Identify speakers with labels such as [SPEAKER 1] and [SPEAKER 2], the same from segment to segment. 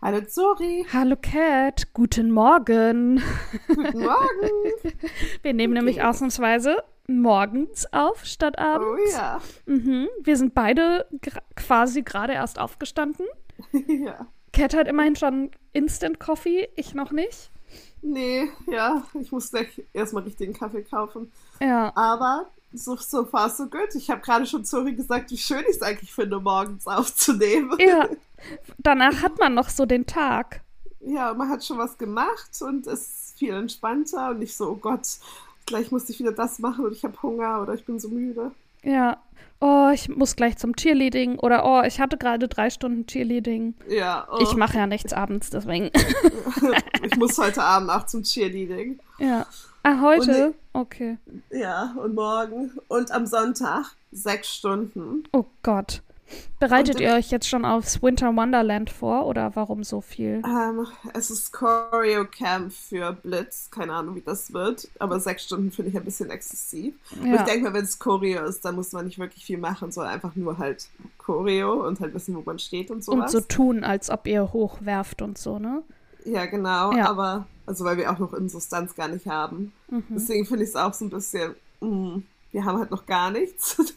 [SPEAKER 1] Hallo Zori.
[SPEAKER 2] Hallo Cat, guten Morgen.
[SPEAKER 1] Guten Morgen.
[SPEAKER 2] Wir nehmen nämlich ausnahmsweise morgens auf statt abends.
[SPEAKER 1] Oh ja.
[SPEAKER 2] Mhm. Wir sind beide quasi gerade erst aufgestanden.
[SPEAKER 1] ja.
[SPEAKER 2] Cat hat immerhin schon Instant Coffee, ich noch nicht.
[SPEAKER 1] Nee, ja, ich muss gleich erstmal richtigen Kaffee kaufen.
[SPEAKER 2] Ja,
[SPEAKER 1] Aber so, so far so good. Ich habe gerade schon Zori gesagt, wie schön ich es eigentlich finde, morgens aufzunehmen.
[SPEAKER 2] ja. Danach hat man noch so den Tag.
[SPEAKER 1] Ja, man hat schon was gemacht und ist viel entspannter und nicht so, oh Gott, gleich muss ich wieder das machen und ich habe Hunger oder ich bin so müde.
[SPEAKER 2] Ja. Oh, ich muss gleich zum Cheerleading oder oh, ich hatte gerade drei Stunden Cheerleading.
[SPEAKER 1] Ja, oh,
[SPEAKER 2] Ich mache ja nichts abends, deswegen.
[SPEAKER 1] ich muss heute Abend auch zum Cheerleading.
[SPEAKER 2] ja. Ah, heute? Okay.
[SPEAKER 1] Ja, und morgen und am Sonntag sechs Stunden.
[SPEAKER 2] Oh Gott. Bereitet
[SPEAKER 1] Und-
[SPEAKER 2] ihr euch jetzt schon aufs Winter Wonderland vor oder warum so viel?
[SPEAKER 1] Ähm, es ist Choreo Camp für Blitz. Keine Ahnung, wie das wird. Aber sechs Stunden finde ich ein bisschen exzessiv. Und ich
[SPEAKER 2] Ja.
[SPEAKER 1] denke mal, wenn es Choreo ist, dann muss man nicht wirklich viel machen, sondern einfach nur halt Choreo und halt wissen, wo man steht und
[SPEAKER 2] Und
[SPEAKER 1] sowas.
[SPEAKER 2] so tun, als ob ihr hochwerft und so, ne?
[SPEAKER 1] Ja, genau.
[SPEAKER 2] Ja.
[SPEAKER 1] Aber, also weil wir auch noch Insustanz gar nicht haben.
[SPEAKER 2] Mhm.
[SPEAKER 1] Deswegen finde ich es auch so ein bisschen, mm, wir haben halt noch gar nichts.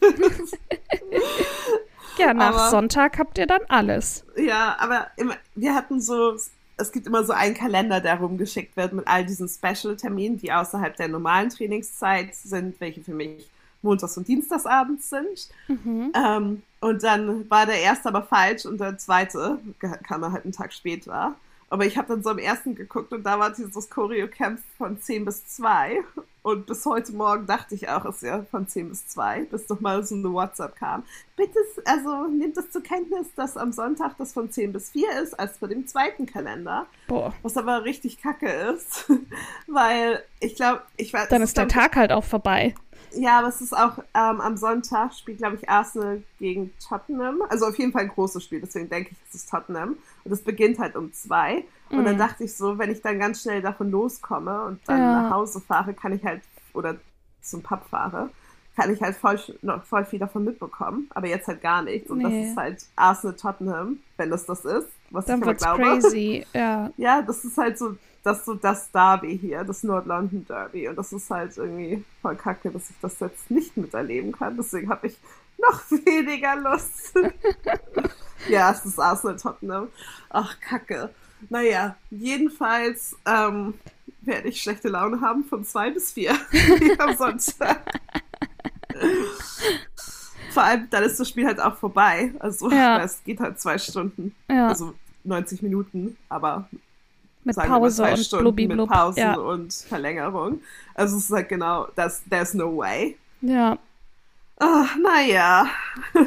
[SPEAKER 2] Ja, nach
[SPEAKER 1] Aber-
[SPEAKER 2] Sonntag habt ihr dann alles.
[SPEAKER 1] ja, aber immer, wir hatten so, es gibt immer so einen Kalender, der rumgeschickt wird mit all diesen Special-Terminen, die außerhalb der normalen Trainingszeit sind, welche für mich montags und dienstagsabends sind.
[SPEAKER 2] Mhm.
[SPEAKER 1] Ähm, und dann war der erste aber falsch und der zweite kam er halt einen Tag später. Aber ich habe dann so am ersten geguckt und da war dieses Choreo-Camp von 10 bis 2. Und bis heute Morgen dachte ich auch, es ist ja von 10 bis 2, bis doch mal so eine WhatsApp kam. Bitte, also nehmt es zur Kenntnis, dass am Sonntag das von 10 bis 4 ist, als vor dem zweiten Kalender.
[SPEAKER 2] Boah.
[SPEAKER 1] Was aber richtig kacke ist, weil ich glaube, ich weiß.
[SPEAKER 2] Dann ist der
[SPEAKER 1] glaub
[SPEAKER 2] Tag halt auch vorbei.
[SPEAKER 1] ja, aber es ist auch ähm, am Sonntag spielt, glaube ich, Arsenal gegen Tottenham. Also auf jeden Fall ein großes Spiel, deswegen denke ich, es ist Tottenham. Und es beginnt halt um zwei. Und dann
[SPEAKER 2] Mhm.
[SPEAKER 1] dachte ich so, wenn ich dann ganz schnell davon loskomme und dann
[SPEAKER 2] Ja.
[SPEAKER 1] nach Hause fahre, kann ich halt, oder zum Pub fahre, kann ich halt voll, noch voll viel davon mitbekommen. Aber jetzt halt gar nichts. Und
[SPEAKER 2] Nee.
[SPEAKER 1] das ist halt Arsenal Tottenham, wenn das das ist, was
[SPEAKER 2] Dann
[SPEAKER 1] ich aber glaube.
[SPEAKER 2] crazy. Ja.
[SPEAKER 1] Ja, das ist halt so das, so das Derby hier, das Nord-London Derby. Und das ist halt irgendwie voll kacke, dass ich das jetzt nicht miterleben kann. Deswegen habe ich noch weniger Lust. ja, es ist Arsenal Tottenham. Ach, kacke. Naja, jedenfalls ähm, werde ich schlechte Laune haben von zwei bis vier am Sonntag. Vor allem, dann ist das Spiel halt auch vorbei. Also,
[SPEAKER 2] Ja.
[SPEAKER 1] es geht halt zwei Stunden.
[SPEAKER 2] Ja.
[SPEAKER 1] Also 90 Minuten, aber
[SPEAKER 2] mit Pause
[SPEAKER 1] zwei
[SPEAKER 2] und
[SPEAKER 1] Stunden
[SPEAKER 2] blubbi
[SPEAKER 1] mit. Pausen
[SPEAKER 2] Ja.
[SPEAKER 1] und Verlängerung. Also es ist halt genau, das, there's no way.
[SPEAKER 2] ja.
[SPEAKER 1] Ah, naja.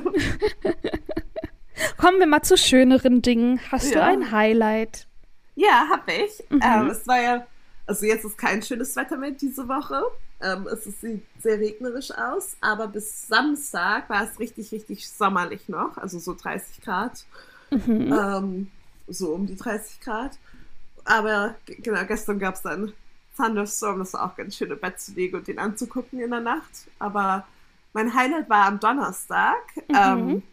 [SPEAKER 2] Kommen wir mal zu schöneren Dingen. Hast du
[SPEAKER 1] Ja.
[SPEAKER 2] ein Highlight?
[SPEAKER 1] Ja, hab ich.
[SPEAKER 2] Mhm.
[SPEAKER 1] Ähm, es war ja, also jetzt ist kein schönes Wetter mehr diese Woche. Ähm, es sieht sehr regnerisch aus, aber bis Samstag war es richtig, richtig sommerlich noch. Also so 30 Grad.
[SPEAKER 2] Mhm.
[SPEAKER 1] Ähm, so um die 30 Grad. Aber genau, gestern gab es dann Thunderstorm, das war auch ganz schön im Bett zu liegen und den anzugucken in der Nacht. Aber mein Highlight war am Donnerstag.
[SPEAKER 2] Mhm.
[SPEAKER 1] Ähm,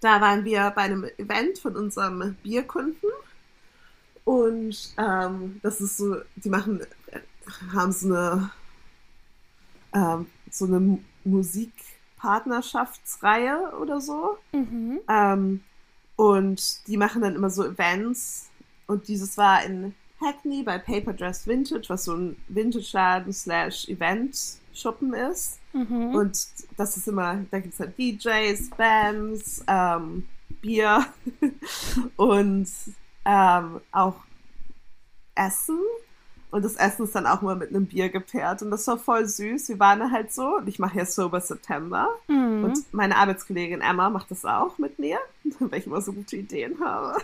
[SPEAKER 1] da waren wir bei einem Event von unserem Bierkunden. Und ähm, das ist so, die machen, äh, haben so eine, ähm, so eine Mu- Musikpartnerschaftsreihe oder so.
[SPEAKER 2] Mhm.
[SPEAKER 1] Ähm, und die machen dann immer so Events. Und dieses war in Hackney bei Paper Dress Vintage, was so ein Vintage-Laden slash Event-Schuppen ist.
[SPEAKER 2] Mhm.
[SPEAKER 1] Und das ist immer, da gibt es halt DJs, Bands, ähm, Bier und ähm, auch Essen. Und das Essen ist dann auch mal mit einem Bier gepaart. Und das war voll süß. Wir waren halt so. Und ich mache ja Sober September.
[SPEAKER 2] Mhm.
[SPEAKER 1] Und meine Arbeitskollegin Emma macht das auch mit mir, weil ich immer so gute Ideen habe.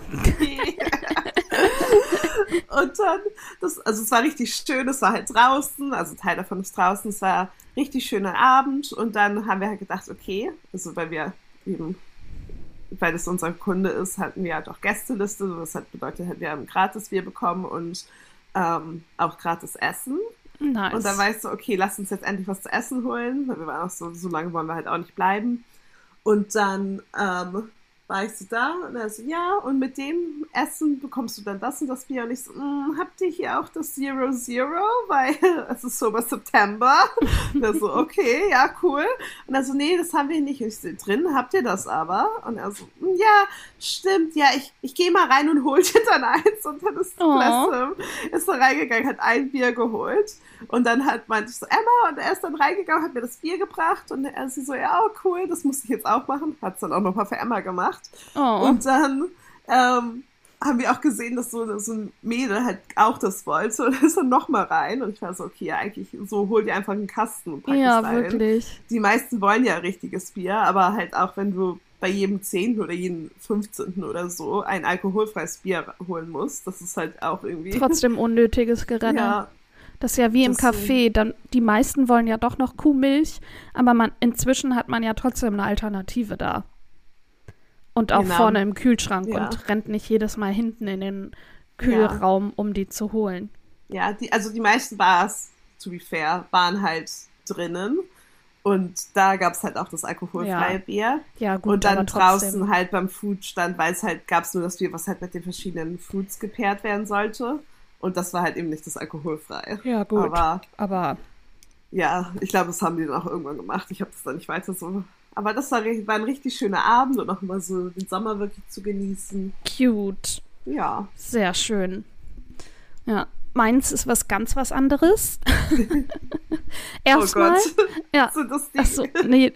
[SPEAKER 1] und dann, das, also es war richtig schön, es war halt draußen, also Teil davon ist draußen, es war richtig schöner Abend und dann haben wir halt gedacht, okay, also weil wir eben, weil das unser Kunde ist, hatten wir halt auch Gästeliste, was halt bedeutet, wir haben gratis Bier bekommen und ähm, auch gratis Essen.
[SPEAKER 2] Nice.
[SPEAKER 1] Und dann weißt du, okay, lass uns jetzt endlich was zu essen holen, weil wir waren auch so, so lange wollen wir halt auch nicht bleiben. Und dann ähm, war ich so da und er so, ja, und mit dem Essen bekommst du dann das und das Bier. Und ich so, mm, habt ihr hier auch das Zero Zero? Weil es ist so was September. Und er so, okay, ja, cool. Und er so, nee, das haben wir nicht. Und ich so, drin habt ihr das aber? Und er so, mm, ja, stimmt, ja, ich, ich gehe mal rein und hol dir dann eins. Und dann ist
[SPEAKER 2] Oh.
[SPEAKER 1] Blessem, ist da reingegangen, hat ein Bier geholt. Und dann hat meinte ich so, Emma, und er ist dann reingegangen, hat mir das Bier gebracht. Und er sie so, ja, oh, cool, das muss ich jetzt auch machen. Hat es dann auch nochmal für Emma gemacht.
[SPEAKER 2] Oh.
[SPEAKER 1] Und dann ähm, haben wir auch gesehen, dass so, so ein Mädel halt auch das wollte und ist dann nochmal rein. Und ich war so, okay, eigentlich so hol dir einfach einen Kasten und pack
[SPEAKER 2] ja,
[SPEAKER 1] es rein.
[SPEAKER 2] wirklich.
[SPEAKER 1] Die meisten wollen ja richtiges Bier, aber halt auch wenn du bei jedem 10. oder jedem 15. oder so ein alkoholfreies Bier holen musst, das ist halt auch irgendwie.
[SPEAKER 2] Trotzdem unnötiges Gerenne.
[SPEAKER 1] ja,
[SPEAKER 2] Das ist ja wie im. Café. Dann, die meisten wollen ja doch noch Kuhmilch, aber man, inzwischen hat man ja trotzdem eine Alternative da. Und auch
[SPEAKER 1] Genau.
[SPEAKER 2] vorne im Kühlschrank
[SPEAKER 1] Ja.
[SPEAKER 2] und rennt nicht jedes Mal hinten in den Kühlraum, um die zu holen.
[SPEAKER 1] ja die, also die meisten Bars, to be fair, waren halt drinnen. Und da gab es halt auch das alkoholfreie
[SPEAKER 2] Ja.
[SPEAKER 1] Bier.
[SPEAKER 2] Ja, gut,
[SPEAKER 1] und dann draußen halt beim Foodstand, weil es halt gab es nur das Bier, was halt mit den verschiedenen Foods gepaart werden sollte. Und das war halt eben nicht das alkoholfreie.
[SPEAKER 2] Ja, gut.
[SPEAKER 1] Aber
[SPEAKER 2] aber
[SPEAKER 1] ja, ich glaube, das haben die dann auch irgendwann gemacht. Ich habe das dann nicht weiter so. Aber das war, war ein richtig schöner Abend und auch immer so den Sommer wirklich zu genießen.
[SPEAKER 2] cute.
[SPEAKER 1] Ja.
[SPEAKER 2] Sehr schön. Ja, meins ist was ganz was anderes. Erstmal,
[SPEAKER 1] oh Gott.
[SPEAKER 2] ja,
[SPEAKER 1] so
[SPEAKER 2] nee,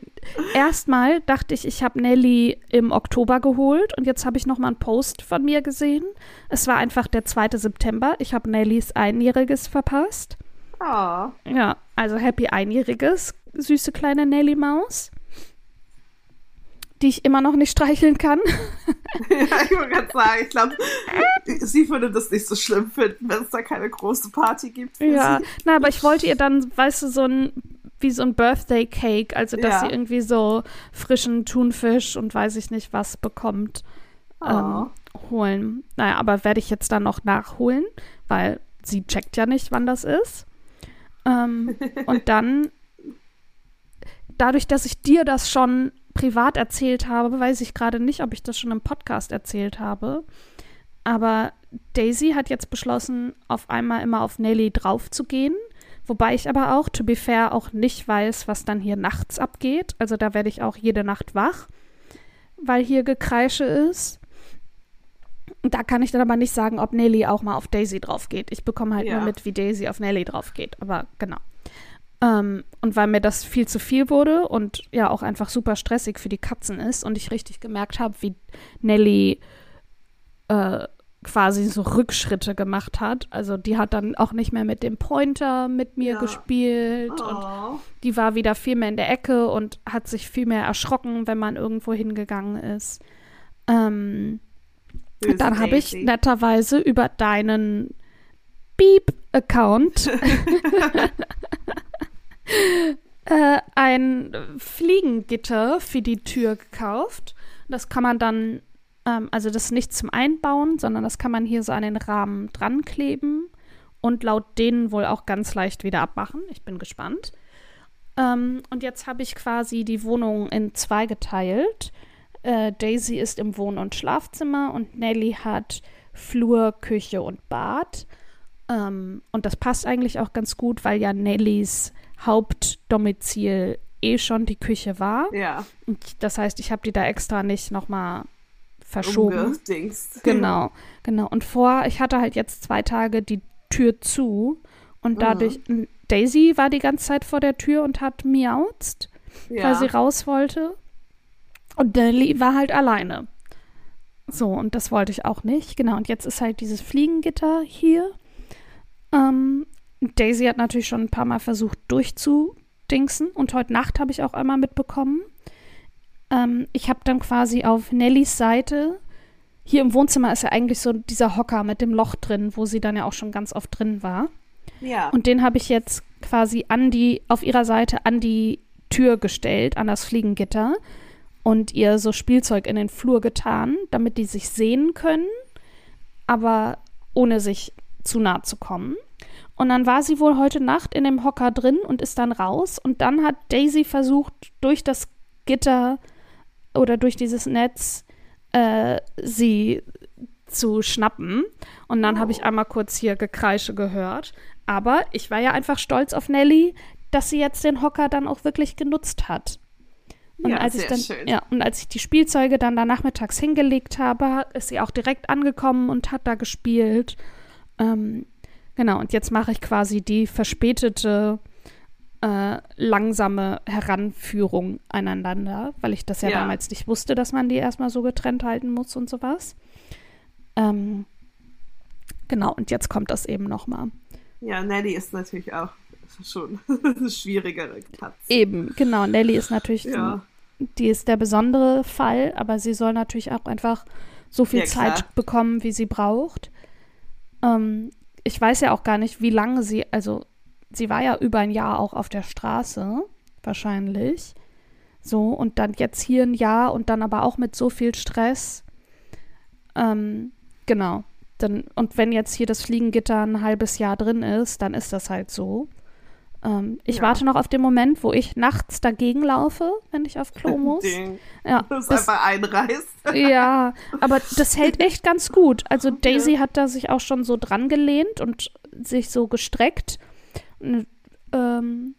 [SPEAKER 2] erstmal dachte ich, ich habe Nelly im Oktober geholt und jetzt habe ich noch mal einen Post von mir gesehen. Es war einfach der 2. September. Ich habe Nellys Einjähriges verpasst.
[SPEAKER 1] Oh.
[SPEAKER 2] Ja, also happy Einjähriges, süße kleine Nelly-Maus, die ich immer noch nicht streicheln kann.
[SPEAKER 1] ja, ich wollte gerade sagen, ich glaube, sie würde das nicht so schlimm finden, wenn es da keine große Party gibt.
[SPEAKER 2] Ja,
[SPEAKER 1] sie.
[SPEAKER 2] na, aber ich wollte ihr dann, weißt du, so ein, wie so ein Birthday Cake, also dass
[SPEAKER 1] Ja.
[SPEAKER 2] sie irgendwie so frischen Thunfisch und weiß ich nicht was bekommt,
[SPEAKER 1] Oh.
[SPEAKER 2] ähm, holen. Naja, aber werde ich jetzt dann noch nachholen, weil sie checkt ja nicht, wann das ist. Ähm, und dann, dadurch, dass ich dir das schon privat erzählt habe, weiß ich gerade nicht, ob ich das schon im Podcast erzählt habe. Aber Daisy hat jetzt beschlossen, auf einmal immer auf Nelly draufzugehen. Wobei ich aber auch, to be fair, auch nicht weiß, was dann hier nachts abgeht. Also da werde ich auch jede Nacht wach, weil hier Gekreische ist. Da kann ich dann aber nicht sagen, ob Nelly auch mal auf Daisy drauf geht. Ich bekomme halt
[SPEAKER 1] Ja.
[SPEAKER 2] nur mit, wie Daisy auf Nelly drauf geht. Aber genau. Ähm, und weil mir das viel zu viel wurde und ja auch einfach super stressig für die Katzen ist und ich richtig gemerkt habe, wie Nelly äh, quasi so Rückschritte gemacht hat. Also die hat dann auch nicht mehr mit dem Pointer mit mir
[SPEAKER 1] Ja.
[SPEAKER 2] gespielt und
[SPEAKER 1] Oh.
[SPEAKER 2] die war wieder viel mehr in der Ecke und hat sich viel mehr erschrocken, wenn man irgendwo hingegangen ist. Ähm,
[SPEAKER 1] Böse
[SPEAKER 2] dann habe ich netterweise über deinen Beep-Account äh, ein Fliegengitter für die Tür gekauft. Das kann man dann, ähm, also das ist nicht zum Einbauen, sondern das kann man hier so an den Rahmen dran kleben und laut denen wohl auch ganz leicht wieder abmachen. Ich bin gespannt. Ähm, und jetzt habe ich quasi die Wohnung in zwei geteilt. Äh, Daisy ist im Wohn- und Schlafzimmer und Nelly hat Flur, Küche und Bad. Ähm, und das passt eigentlich auch ganz gut, weil ja Nellys Hauptdomizil eh schon die Küche war.
[SPEAKER 1] Ja,
[SPEAKER 2] Und das heißt, ich habe die da extra nicht nochmal verschoben. Genau, genau. Und vor, ich hatte halt jetzt zwei Tage die Tür zu und dadurch, Daisy war die ganze Zeit vor der Tür und hat miauzt,
[SPEAKER 1] Ja.
[SPEAKER 2] weil sie raus wollte. Und Nelly war halt alleine. So, und das wollte ich auch nicht. Genau, und jetzt ist halt dieses Fliegengitter hier. Ähm, Daisy hat natürlich schon ein paar Mal versucht durchzudingsen und heute Nacht habe ich auch einmal mitbekommen. Ähm, ich habe dann quasi auf Nellys Seite, hier im Wohnzimmer ist ja eigentlich so dieser Hocker mit dem Loch drin, wo sie dann ja auch schon ganz oft drin war.
[SPEAKER 1] ja.
[SPEAKER 2] Und den habe ich jetzt quasi an die, auf ihrer Seite an die Tür gestellt, an das Fliegengitter und ihr so Spielzeug in den Flur getan, damit die sich sehen können, aber ohne sich zu nah zu kommen. Und dann war sie wohl heute Nacht in dem Hocker drin und ist dann raus. Und dann hat Daisy versucht, durch das Gitter oder durch dieses Netz äh, sie zu schnappen. Und dann habe ich einmal kurz hier Gekreische gehört. Aber ich war ja einfach stolz auf Nelly, dass sie jetzt den Hocker dann auch wirklich genutzt hat. Und
[SPEAKER 1] Ja,
[SPEAKER 2] als ich dann,
[SPEAKER 1] schön.
[SPEAKER 2] ja, und als ich die Spielzeuge dann da nachmittags hingelegt habe, ist sie auch direkt angekommen und hat da gespielt. Ähm, genau, und jetzt mache ich quasi die verspätete, äh, langsame Heranführung aneinander, weil ich das ja,
[SPEAKER 1] Ja.
[SPEAKER 2] damals nicht wusste, dass man die erstmal so getrennt halten muss und sowas. Ähm, genau, und jetzt kommt das eben nochmal.
[SPEAKER 1] Ja, Nelly ist natürlich auch schon eine schwierigere Katze.
[SPEAKER 2] Eben, genau. Nelly ist natürlich,
[SPEAKER 1] Ja.
[SPEAKER 2] die ist der besondere Fall, aber sie soll natürlich auch einfach so viel
[SPEAKER 1] Ja.
[SPEAKER 2] Zeit bekommen, wie sie braucht. Ähm, ich weiß ja auch gar nicht, wie lange sie, also sie war ja über ein Jahr auch auf der Straße, wahrscheinlich. So, und dann jetzt hier ein Jahr und dann aber auch mit so viel Stress. Ähm, genau. Dann, und wenn jetzt hier das Fliegengitter ein halbes Jahr drin ist, dann ist das halt so. Ähm, ich
[SPEAKER 1] Ja.
[SPEAKER 2] warte noch auf den Moment, wo ich nachts dagegen laufe, wenn ich auf Klo muss.
[SPEAKER 1] Ding.
[SPEAKER 2] Ja,
[SPEAKER 1] Das
[SPEAKER 2] das,
[SPEAKER 1] einfach einreißt.
[SPEAKER 2] ja, aber das hält echt ganz gut. Also Daisy hat da sich auch schon so dran gelehnt und sich so gestreckt. Und, ähm,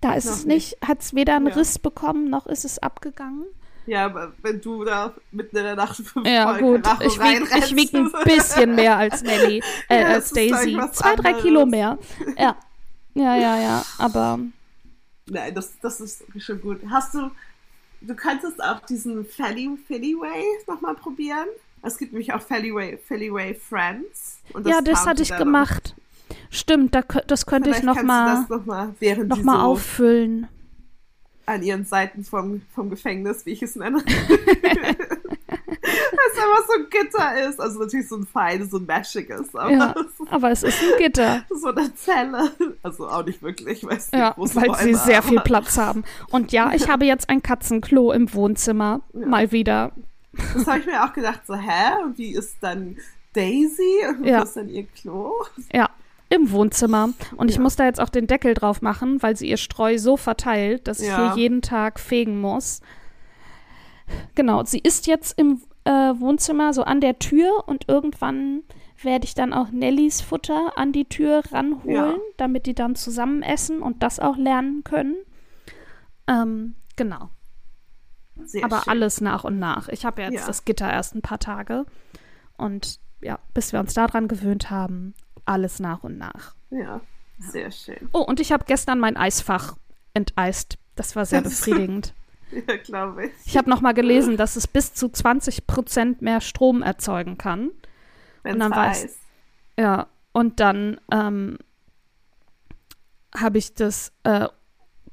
[SPEAKER 2] da ist
[SPEAKER 1] Noch
[SPEAKER 2] es nicht, hat es weder einen
[SPEAKER 1] Ja.
[SPEAKER 2] Riss bekommen, noch ist es abgegangen.
[SPEAKER 1] Ja, wenn du da mitten in der Nacht fünf
[SPEAKER 2] Ja, gut. Ich wiege ich wieg ein bisschen mehr als Nelly, äh,
[SPEAKER 1] Ja,
[SPEAKER 2] als Daisy. Zwei, drei
[SPEAKER 1] anderes.
[SPEAKER 2] Kilo mehr. Ja. Ja, ja, ja. Aber
[SPEAKER 1] Nein, das, das ist schon gut. Hast du, du könntest auch diesen Felly, Fellyway nochmal probieren? Es gibt nämlich auch Fellyway, Fellyway Friends. Und
[SPEAKER 2] ja, das hatte ich gemacht. Stimmt, da, das könnte ich
[SPEAKER 1] Vielleicht
[SPEAKER 2] noch
[SPEAKER 1] kannst
[SPEAKER 2] mal,
[SPEAKER 1] du das noch mal,
[SPEAKER 2] noch mal
[SPEAKER 1] so
[SPEAKER 2] auffüllen.
[SPEAKER 1] an ihren Seiten vom, vom Gefängnis, wie ich es nenne. Einfach so ein Gitter ist. Also natürlich so ein feines, so ein meschiges, aber
[SPEAKER 2] Ja, aber es ist ein Gitter.
[SPEAKER 1] so eine Zelle. Also auch nicht wirklich, weißt du.
[SPEAKER 2] Ja, weil sie
[SPEAKER 1] Räume,
[SPEAKER 2] sehr viel
[SPEAKER 1] aber-
[SPEAKER 2] Platz haben. Und ja, ich habe jetzt ein Katzenklo im Wohnzimmer.
[SPEAKER 1] Ja.
[SPEAKER 2] Mal wieder.
[SPEAKER 1] Das habe ich mir auch gedacht, so, hä? Und wie ist dann Daisy? Und
[SPEAKER 2] Ja.
[SPEAKER 1] wo ist dann ihr Klo?
[SPEAKER 2] Ja, im Wohnzimmer. Und ich
[SPEAKER 1] Ja.
[SPEAKER 2] muss da jetzt auch den Deckel drauf machen, weil sie ihr Streu so verteilt, dass ich
[SPEAKER 1] Ja.
[SPEAKER 2] hier jeden Tag fegen muss. Genau, sie ist jetzt im äh, Wohnzimmer so an der Tür und irgendwann werde ich dann auch Nellys Futter an die Tür ranholen,
[SPEAKER 1] Ja.
[SPEAKER 2] damit die dann zusammen essen und das auch lernen können. Ähm, genau.
[SPEAKER 1] Sehr
[SPEAKER 2] Aber
[SPEAKER 1] schön.
[SPEAKER 2] alles nach und nach. Ich habe ja jetzt
[SPEAKER 1] Ja.
[SPEAKER 2] das Gitter erst ein paar Tage. Und ja, bis wir uns daran gewöhnt haben, alles nach und nach.
[SPEAKER 1] Ja, sehr schön.
[SPEAKER 2] Oh, und ich habe gestern mein Eisfach enteist. Das war sehr befriedigend.
[SPEAKER 1] Ja, glaube ich.
[SPEAKER 2] Ich habe noch mal gelesen, dass es bis zu 20 Prozent mehr Strom erzeugen kann.
[SPEAKER 1] Wenn
[SPEAKER 2] Und dann
[SPEAKER 1] es
[SPEAKER 2] weiß-
[SPEAKER 1] heiß.
[SPEAKER 2] Ja, und dann ähm, habe ich das äh,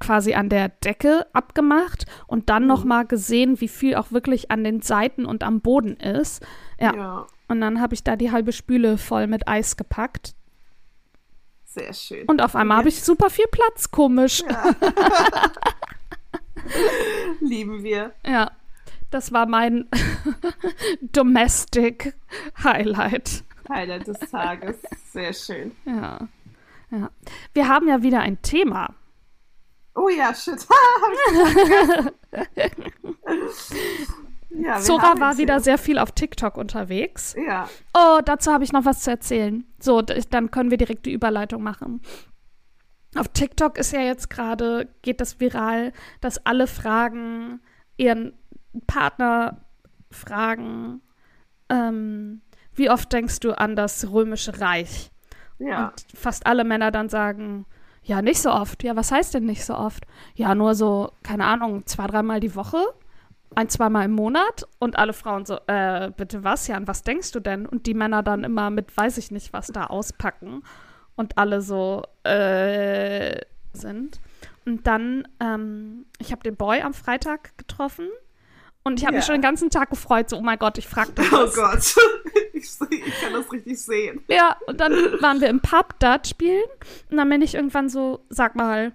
[SPEAKER 2] quasi an der Decke abgemacht und dann noch mal gesehen, wie viel auch wirklich an den Seiten und am Boden ist. Ja,
[SPEAKER 1] ja,
[SPEAKER 2] und dann habe ich da die halbe Spüle voll mit Eis gepackt.
[SPEAKER 1] sehr schön.
[SPEAKER 2] Und auf einmal habe ich super viel Platz, komisch.
[SPEAKER 1] Lieben wir.
[SPEAKER 2] Ja, das war mein Domestic Highlight.
[SPEAKER 1] Highlight des Tages. Sehr schön.
[SPEAKER 2] Ja. ja. Wir haben ja wieder ein Thema.
[SPEAKER 1] Oh ja, shit. Ja,
[SPEAKER 2] Zora war wieder sehr viel auf TikTok unterwegs.
[SPEAKER 1] Ja,
[SPEAKER 2] Oh, dazu habe ich noch was zu erzählen. So, dann können wir direkt die Überleitung machen. Auf TikTok ist ja jetzt gerade, geht das viral, dass alle fragen, ihren Partner fragen, ähm, wie oft denkst du an das Römische Reich?
[SPEAKER 1] ja.
[SPEAKER 2] Und fast alle Männer dann sagen, ja, nicht so oft. Ja, was heißt denn nicht so oft? Ja, nur so, keine Ahnung, zwei, dreimal die Woche, ein, zweimal im Monat. Und alle Frauen so, äh, bitte was, Jan, was denkst du denn? Und die Männer dann immer mit, weiß ich nicht, was da auspacken. Und alle so, äh, sind. Und dann, ähm, ich habe den Boy am Freitag getroffen. Und ich habe mich
[SPEAKER 1] Ja.
[SPEAKER 2] schon den ganzen Tag gefreut, so, oh mein Gott, ich frag dich
[SPEAKER 1] Oh
[SPEAKER 2] was.
[SPEAKER 1] Gott. Ich, ich kann das richtig sehen.
[SPEAKER 2] Ja, und dann waren wir im Pub Dart spielen und dann bin ich irgendwann so, sag mal,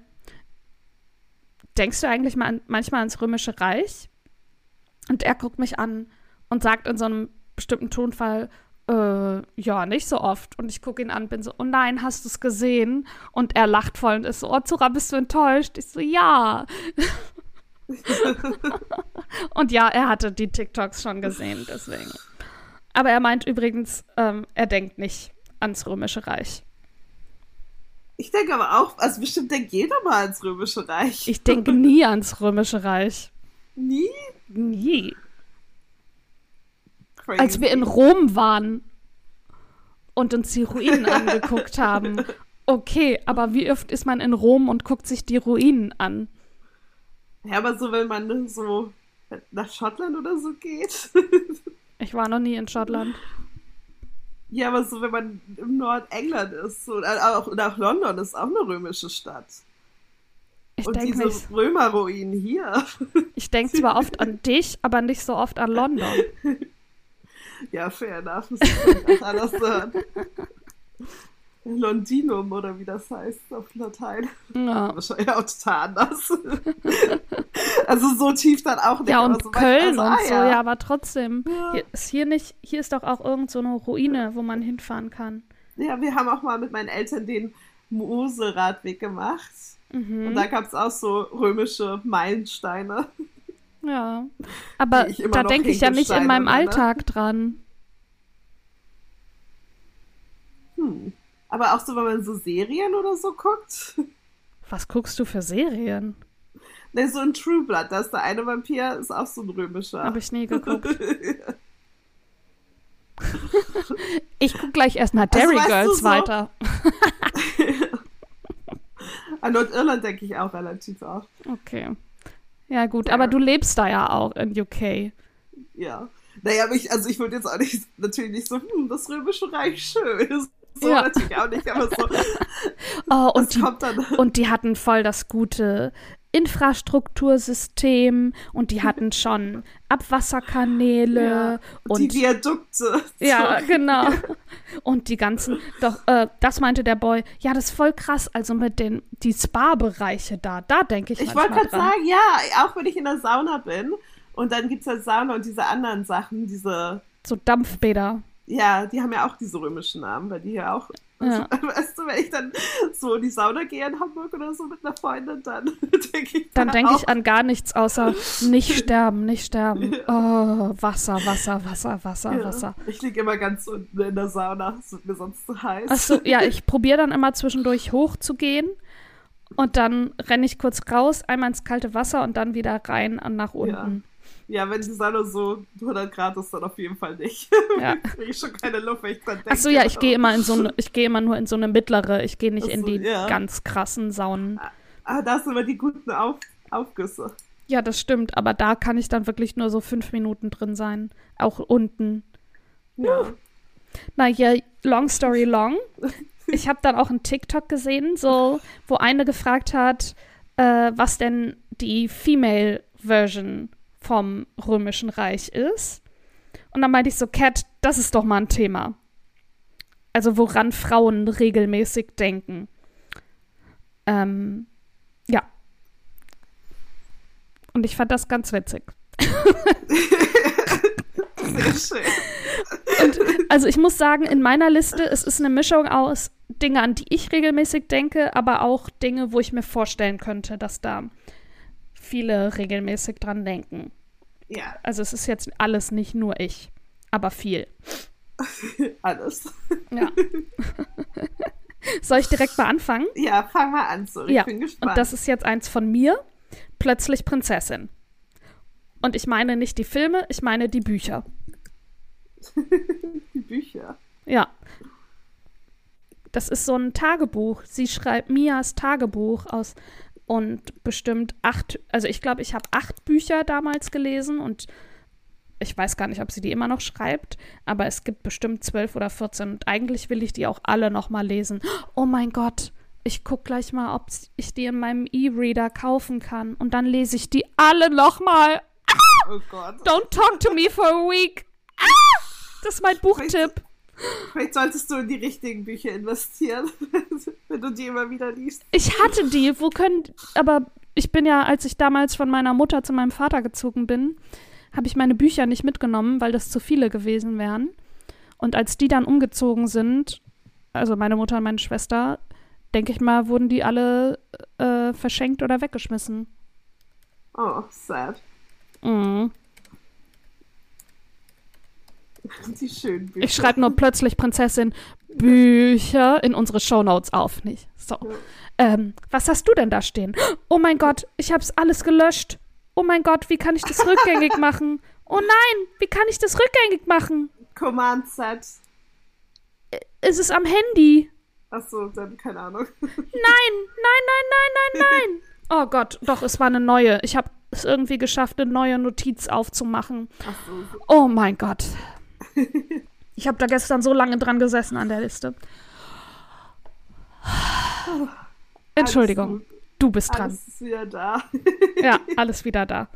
[SPEAKER 2] denkst du eigentlich mal an, manchmal ans Römische Reich? Und er guckt mich an und sagt in so einem bestimmten Tonfall, äh, ja, nicht so oft. Und ich gucke ihn an, bin so, oh nein, hast du es gesehen? Und er lacht voll und ist so, oh Zura, bist du enttäuscht? Ich so, ja. und ja, er hatte die TikToks schon gesehen, deswegen. Aber er meint übrigens, ähm, er denkt nicht ans Römische Reich.
[SPEAKER 1] Ich denke aber auch, also bestimmt denkt jeder mal ans Römische Reich.
[SPEAKER 2] Ich denke nie ans Römische Reich.
[SPEAKER 1] Nie?
[SPEAKER 2] Nie.
[SPEAKER 1] Crazy.
[SPEAKER 2] Als wir in Rom waren und uns die Ruinen angeguckt haben. Okay, aber wie oft ist man in Rom und guckt sich die Ruinen an?
[SPEAKER 1] Ja, aber so, wenn man so nach Schottland oder so geht.
[SPEAKER 2] Ich war noch nie in Schottland.
[SPEAKER 1] ja, aber so, wenn man im Nordengland ist, so, äh, auch, oder auch London ist auch eine römische Stadt.
[SPEAKER 2] Ich
[SPEAKER 1] Und
[SPEAKER 2] denke
[SPEAKER 1] diese
[SPEAKER 2] nicht.
[SPEAKER 1] Römerruinen hier.
[SPEAKER 2] Ich denke zwar oft an dich, aber nicht so oft an London.
[SPEAKER 1] Ja, fair enough. Das ist anders hören. Londinum oder wie das heißt auf Latein.
[SPEAKER 2] Ja,
[SPEAKER 1] Wahrscheinlich auch total anders. also so tief dann auch nicht.
[SPEAKER 2] ja und
[SPEAKER 1] so
[SPEAKER 2] Köln
[SPEAKER 1] also,
[SPEAKER 2] und
[SPEAKER 1] ah,
[SPEAKER 2] so,
[SPEAKER 1] ja.
[SPEAKER 2] ja, aber trotzdem.
[SPEAKER 1] Ja.
[SPEAKER 2] Hier ist hier nicht, hier ist doch auch irgend so eine Ruine, wo man hinfahren kann.
[SPEAKER 1] Ja, wir haben auch mal mit meinen Eltern den Mosel-Radweg gemacht. Und
[SPEAKER 2] Mhm.
[SPEAKER 1] da gab es auch so römische Meilensteine.
[SPEAKER 2] Ja. Aber da denke ich ja nicht in meinem
[SPEAKER 1] nenne.
[SPEAKER 2] Alltag dran.
[SPEAKER 1] Hm. Aber auch so, wenn man so Serien oder so guckt.
[SPEAKER 2] Was guckst du für Serien?
[SPEAKER 1] Ne, so ein True Blood, da ist der eine Vampir, ist auch so ein römischer.
[SPEAKER 2] Habe ich nie geguckt. Ich gucke gleich erstmal
[SPEAKER 1] Also,
[SPEAKER 2] Derry
[SPEAKER 1] du,
[SPEAKER 2] Girls
[SPEAKER 1] so-
[SPEAKER 2] weiter.
[SPEAKER 1] An Nordirland denke ich auch relativ oft.
[SPEAKER 2] Okay. Ja, gut,
[SPEAKER 1] Ja.
[SPEAKER 2] aber du lebst da ja auch in UK.
[SPEAKER 1] Ja. Naja, aber ich, also ich würde jetzt auch nicht, natürlich nicht so, hm, das Römische Reich schön. So
[SPEAKER 2] Ja.
[SPEAKER 1] natürlich auch nicht, aber so,
[SPEAKER 2] Oh,
[SPEAKER 1] das
[SPEAKER 2] und die, und die hatten voll das gute Infrastruktursystem und die hatten schon Abwasserkanäle
[SPEAKER 1] Ja,
[SPEAKER 2] und
[SPEAKER 1] die Viadukte.
[SPEAKER 2] Ja, genau. Und die ganzen, doch, äh, das meinte der Boy, ja, das ist voll krass, also mit den, die Spa-Bereiche da, da denke ich
[SPEAKER 1] Ich wollte gerade sagen, ja, auch wenn ich in der Sauna bin und dann gibt es halt Sauna und diese anderen Sachen, diese,
[SPEAKER 2] So Dampfbäder.
[SPEAKER 1] ja, die haben ja auch diese römischen Namen, weil die ja auch,
[SPEAKER 2] Ja.
[SPEAKER 1] weißt du, wenn ich dann so in die Sauna gehe in Hamburg oder so mit einer Freundin, dann denke ich
[SPEAKER 2] Dann
[SPEAKER 1] da
[SPEAKER 2] denke ich an gar nichts außer nicht sterben, nicht sterben. Oh, Wasser, Wasser, Wasser, Wasser,
[SPEAKER 1] ja,
[SPEAKER 2] Wasser.
[SPEAKER 1] ich liege immer ganz unten in der Sauna, es wird mir sonst zu heiß.
[SPEAKER 2] Achso, ja, ich probiere dann immer zwischendurch hochzugehen und dann renne ich kurz raus, einmal ins kalte Wasser und dann wieder rein und nach unten.
[SPEAKER 1] Ja, wenn die Sauna so 100 Grad ist, dann auf jeden Fall nicht.
[SPEAKER 2] Ja.
[SPEAKER 1] Kriege ich schon keine Luft, wenn ich dran denke.
[SPEAKER 2] Achso, ja, ich gehe immer in so eine, ich gehe immer nur in so eine mittlere, ich gehe nicht
[SPEAKER 1] Ach
[SPEAKER 2] in
[SPEAKER 1] so,
[SPEAKER 2] die
[SPEAKER 1] ja.
[SPEAKER 2] ganz krassen Saunen.
[SPEAKER 1] Ah, da sind immer die guten Auf Aufgüsse.
[SPEAKER 2] Ja, das stimmt, aber da kann ich dann wirklich nur so fünf Minuten drin sein. Auch unten.
[SPEAKER 1] Ja.
[SPEAKER 2] Na ja, long story long. Ich habe dann auch einen TikTok gesehen, so, wo eine gefragt hat, äh, was denn die Female Version vom Römischen Reich ist. Und dann meinte ich so, Cat, das ist doch mal ein Thema. Also woran Frauen regelmäßig denken. Ähm, ja. Und ich fand das ganz witzig.
[SPEAKER 1] Sehr schön.
[SPEAKER 2] Also ich muss sagen, in meiner Liste, es ist eine Mischung aus Dinge, an die ich regelmäßig denke, aber auch Dinge, wo ich mir vorstellen könnte, dass da viele regelmäßig dran denken.
[SPEAKER 1] Ja,
[SPEAKER 2] Also es ist jetzt alles nicht nur ich, aber viel.
[SPEAKER 1] alles.
[SPEAKER 2] Ja. Soll ich direkt mal anfangen?
[SPEAKER 1] Ja, fang mal an, so. Ich
[SPEAKER 2] Ja,
[SPEAKER 1] bin
[SPEAKER 2] Und
[SPEAKER 1] gespannt.
[SPEAKER 2] das ist jetzt eins von mir. Plötzlich Prinzessin. Und ich meine nicht die Filme, ich meine die Bücher.
[SPEAKER 1] die Bücher.
[SPEAKER 2] Ja. Das ist so ein Tagebuch. Sie schreibt Mias Tagebuch aus und bestimmt acht, also ich glaube, ich habe acht Bücher damals gelesen und ich weiß gar nicht, ob sie die immer noch schreibt, aber es gibt bestimmt zwölf oder 14 und eigentlich will ich die auch alle noch mal lesen. Oh mein Gott, ich guck gleich mal, ob ich die in meinem E-Reader kaufen kann und dann lese ich die alle noch mal.
[SPEAKER 1] Oh Gott.
[SPEAKER 2] Don't talk to me for a week. Ah, das ist mein Buchtipp.
[SPEAKER 1] Vielleicht solltest du in die richtigen Bücher investieren, wenn du die immer wieder liest.
[SPEAKER 2] Ich hatte die, wo können, aber ich bin ja, als ich damals von meiner Mutter zu meinem Vater gezogen bin, habe ich meine Bücher nicht mitgenommen, weil das zu viele gewesen wären. Und als die dann umgezogen sind, also meine Mutter und meine Schwester, denke ich mal, wurden die alle äh, verschenkt oder weggeschmissen.
[SPEAKER 1] Oh, sad.
[SPEAKER 2] Mhm.
[SPEAKER 1] Die schönen Bücher.
[SPEAKER 2] Ich schreibe nur plötzlich Prinzessin Bücher in unsere Shownotes auf, nicht? So.
[SPEAKER 1] Ja.
[SPEAKER 2] Ähm, was hast du denn da stehen? Oh mein Gott, ich hab's alles gelöscht. Oh mein Gott, wie kann ich das rückgängig machen? Oh nein, wie kann ich das rückgängig machen?
[SPEAKER 1] Command Z.
[SPEAKER 2] Ist es am Handy?
[SPEAKER 1] Achso, dann keine Ahnung.
[SPEAKER 2] Nein, nein, nein, nein, nein, nein. Oh Gott, doch, es war eine neue. Ich habe es irgendwie geschafft, eine neue Notiz aufzumachen.
[SPEAKER 1] Achso. so.
[SPEAKER 2] Oh mein Gott. Ich habe da gestern so lange dran gesessen an der Liste. Entschuldigung,
[SPEAKER 1] Alles gut.
[SPEAKER 2] du bist dran.
[SPEAKER 1] Alles ist wieder da.
[SPEAKER 2] Ja, alles wieder da.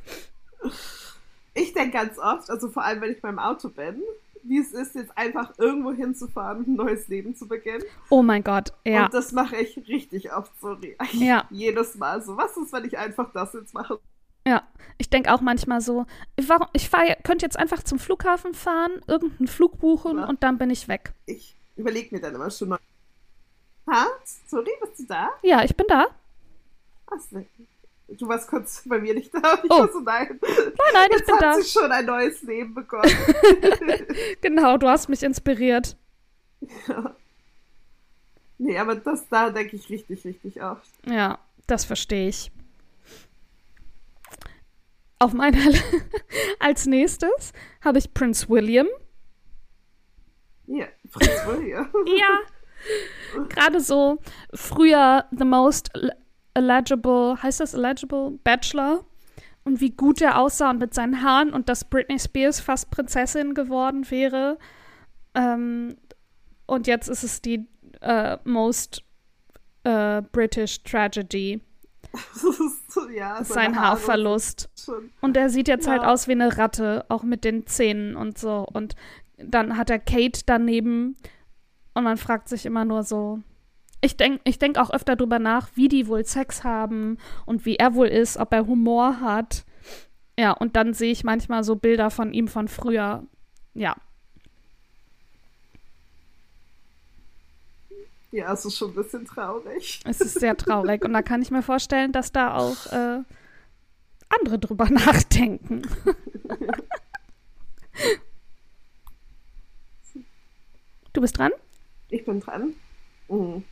[SPEAKER 1] Ich denke ganz oft, also vor allem, wenn ich beim Auto bin, wie es ist, jetzt einfach irgendwo hinzufahren und ein neues Leben zu beginnen.
[SPEAKER 2] Oh mein Gott, ja.
[SPEAKER 1] Und das mache ich richtig oft so. Eigentlich
[SPEAKER 2] Ja.
[SPEAKER 1] Jedes Mal so. Was ist, wenn ich einfach das jetzt mache?
[SPEAKER 2] Ja, ich denke auch manchmal so, warum, ich fahr, könnte jetzt einfach zum Flughafen fahren, irgendeinen Flug buchen
[SPEAKER 1] Ja.
[SPEAKER 2] und dann bin ich weg.
[SPEAKER 1] Ich überlege mir dann immer schon mal. Ha? Sorry, bist du da?
[SPEAKER 2] Ja, ich bin da.
[SPEAKER 1] Ach. Du warst kurz bei mir nicht da. Ich
[SPEAKER 2] Oh.
[SPEAKER 1] so, nein.
[SPEAKER 2] Nein, nein, ich
[SPEAKER 1] Jetzt
[SPEAKER 2] bin
[SPEAKER 1] hat
[SPEAKER 2] da.
[SPEAKER 1] sie schon ein neues Leben begonnen.
[SPEAKER 2] Genau, du hast mich inspiriert.
[SPEAKER 1] nee, aber das da denke ich richtig, richtig oft.
[SPEAKER 2] Ja, das verstehe ich. Auf meiner als nächstes habe ich Prince William.
[SPEAKER 1] Hier, Prinz William.
[SPEAKER 2] Ja. Gerade so früher the most eligible, heißt das eligible Bachelor? Und wie gut er aussah und mit seinen Haaren und dass Britney Spears fast Prinzessin geworden wäre. Ähm, und jetzt ist es die äh, most äh, British Tragedy,
[SPEAKER 1] ja,
[SPEAKER 2] sein Haarverlust. Und er sieht jetzt halt
[SPEAKER 1] Ja.
[SPEAKER 2] aus wie eine Ratte, auch mit den Zähnen und so. Und dann hat er Kate daneben und man fragt sich immer nur so. Ich denke ich denk auch öfter drüber nach, wie die wohl Sex haben und wie er wohl ist, ob er Humor hat. Ja, und dann sehe ich manchmal so Bilder von ihm von früher. Ja,
[SPEAKER 1] Ja, es ist schon ein bisschen traurig.
[SPEAKER 2] es ist sehr traurig. Und da kann ich mir vorstellen, dass da auch äh, andere drüber nachdenken. du bist dran?
[SPEAKER 1] Ich bin dran. Mhm.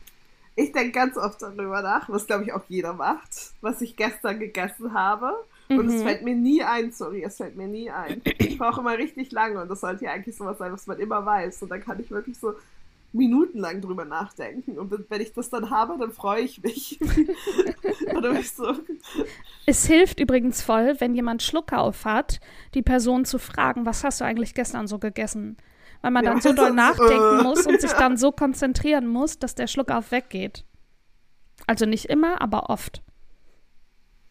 [SPEAKER 1] Ich denke ganz oft darüber nach, was glaube ich auch jeder macht, was ich gestern gegessen habe. Und es
[SPEAKER 2] Mhm.
[SPEAKER 1] fällt mir nie ein, sorry, es fällt mir nie ein. Ich brauche immer richtig lange und das sollte ja eigentlich sowas sein, was man immer weiß. Und dann kann ich wirklich so minutenlang drüber nachdenken. Und wenn ich das dann habe, dann freue ich mich. Oder ich so,
[SPEAKER 2] Es hilft übrigens voll, wenn jemand Schluckauf hat, die Person zu fragen, was hast du eigentlich gestern so gegessen? Weil man
[SPEAKER 1] Ja,
[SPEAKER 2] dann so doll nachdenken
[SPEAKER 1] äh,
[SPEAKER 2] muss und sich
[SPEAKER 1] ja.
[SPEAKER 2] dann so konzentrieren muss, dass der Schluckauf weggeht. Also nicht immer, aber oft.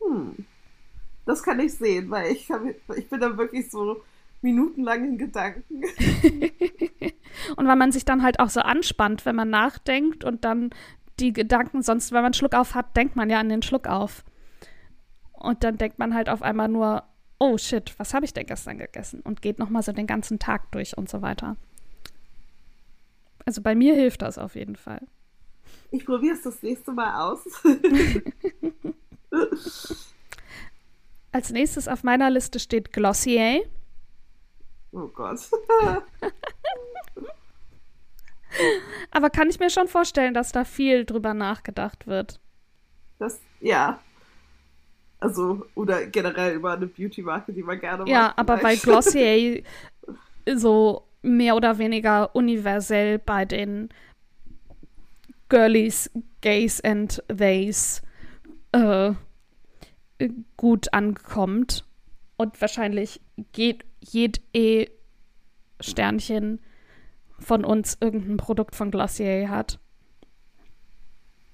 [SPEAKER 1] hm, das kann ich sehen, weil ich, kann, ich bin dann wirklich so minutenlang in Gedanken.
[SPEAKER 2] Und weil man sich dann halt auch so anspannt, wenn man nachdenkt und dann die Gedanken, sonst, wenn man Schluckauf hat, denkt man ja an den Schluckauf. Und dann denkt man halt auf einmal nur, oh shit, was habe ich denn gestern gegessen? Und geht nochmal so den ganzen Tag durch und so weiter. Also bei mir hilft das auf jeden Fall.
[SPEAKER 1] Ich probiere es das nächste Mal aus.
[SPEAKER 2] Als nächstes auf meiner Liste steht Glossier.
[SPEAKER 1] Oh Gott.
[SPEAKER 2] Aber kann ich mir schon vorstellen, dass da viel drüber nachgedacht wird.
[SPEAKER 1] Das, ja. Also, oder generell über eine Beauty-Marke, die man gerne
[SPEAKER 2] Ja,
[SPEAKER 1] mag.
[SPEAKER 2] aber bei. Glossier so mehr oder weniger universell bei den Girlies, Gays and Theys äh, gut ankommt. Und wahrscheinlich geht jed eh Sternchen von uns irgendein Produkt von Glossier hat.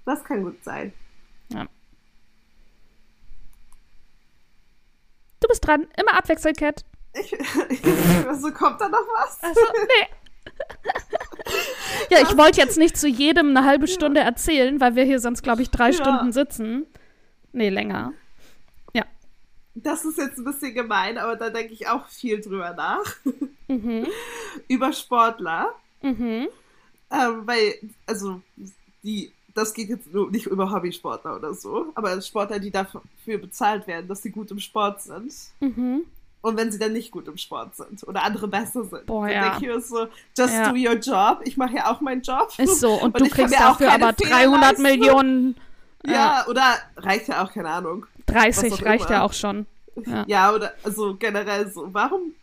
[SPEAKER 1] Das kann gut sein.
[SPEAKER 2] Du bist dran, immer abwechselnd, Cat.
[SPEAKER 1] Ich, ich, also kommt da noch was?
[SPEAKER 2] Also, nee. ja, ich wollte jetzt nicht zu jedem eine halbe Stunde erzählen, weil wir hier sonst, glaube ich, drei
[SPEAKER 1] Ja.
[SPEAKER 2] Stunden sitzen. Nee, länger.
[SPEAKER 1] Das ist jetzt ein bisschen gemein, aber da denke ich auch viel drüber nach.
[SPEAKER 2] Mhm.
[SPEAKER 1] Über Sportler.
[SPEAKER 2] Mhm.
[SPEAKER 1] Ähm, weil, also, die, das geht jetzt nur nicht über Hobbysportler oder so, aber Sportler, die dafür bezahlt werden, dass sie gut im Sport sind.
[SPEAKER 2] Mhm.
[SPEAKER 1] Und wenn sie dann nicht gut im Sport sind oder andere besser sind.
[SPEAKER 2] Boah,
[SPEAKER 1] dann
[SPEAKER 2] ja.
[SPEAKER 1] denke ich mir so, just
[SPEAKER 2] Ja.
[SPEAKER 1] do your job. Ich mache ja auch meinen Job.
[SPEAKER 2] Ist so. Und,
[SPEAKER 1] Und
[SPEAKER 2] du kriegst dafür aber
[SPEAKER 1] Fehler
[SPEAKER 2] 300
[SPEAKER 1] leisten.
[SPEAKER 2] Millionen.
[SPEAKER 1] Ja, oder reicht ja auch, keine Ahnung.
[SPEAKER 2] 30
[SPEAKER 1] was auch
[SPEAKER 2] reicht
[SPEAKER 1] immer.
[SPEAKER 2] ja auch schon. Ja.
[SPEAKER 1] Ja, oder also generell so, warum,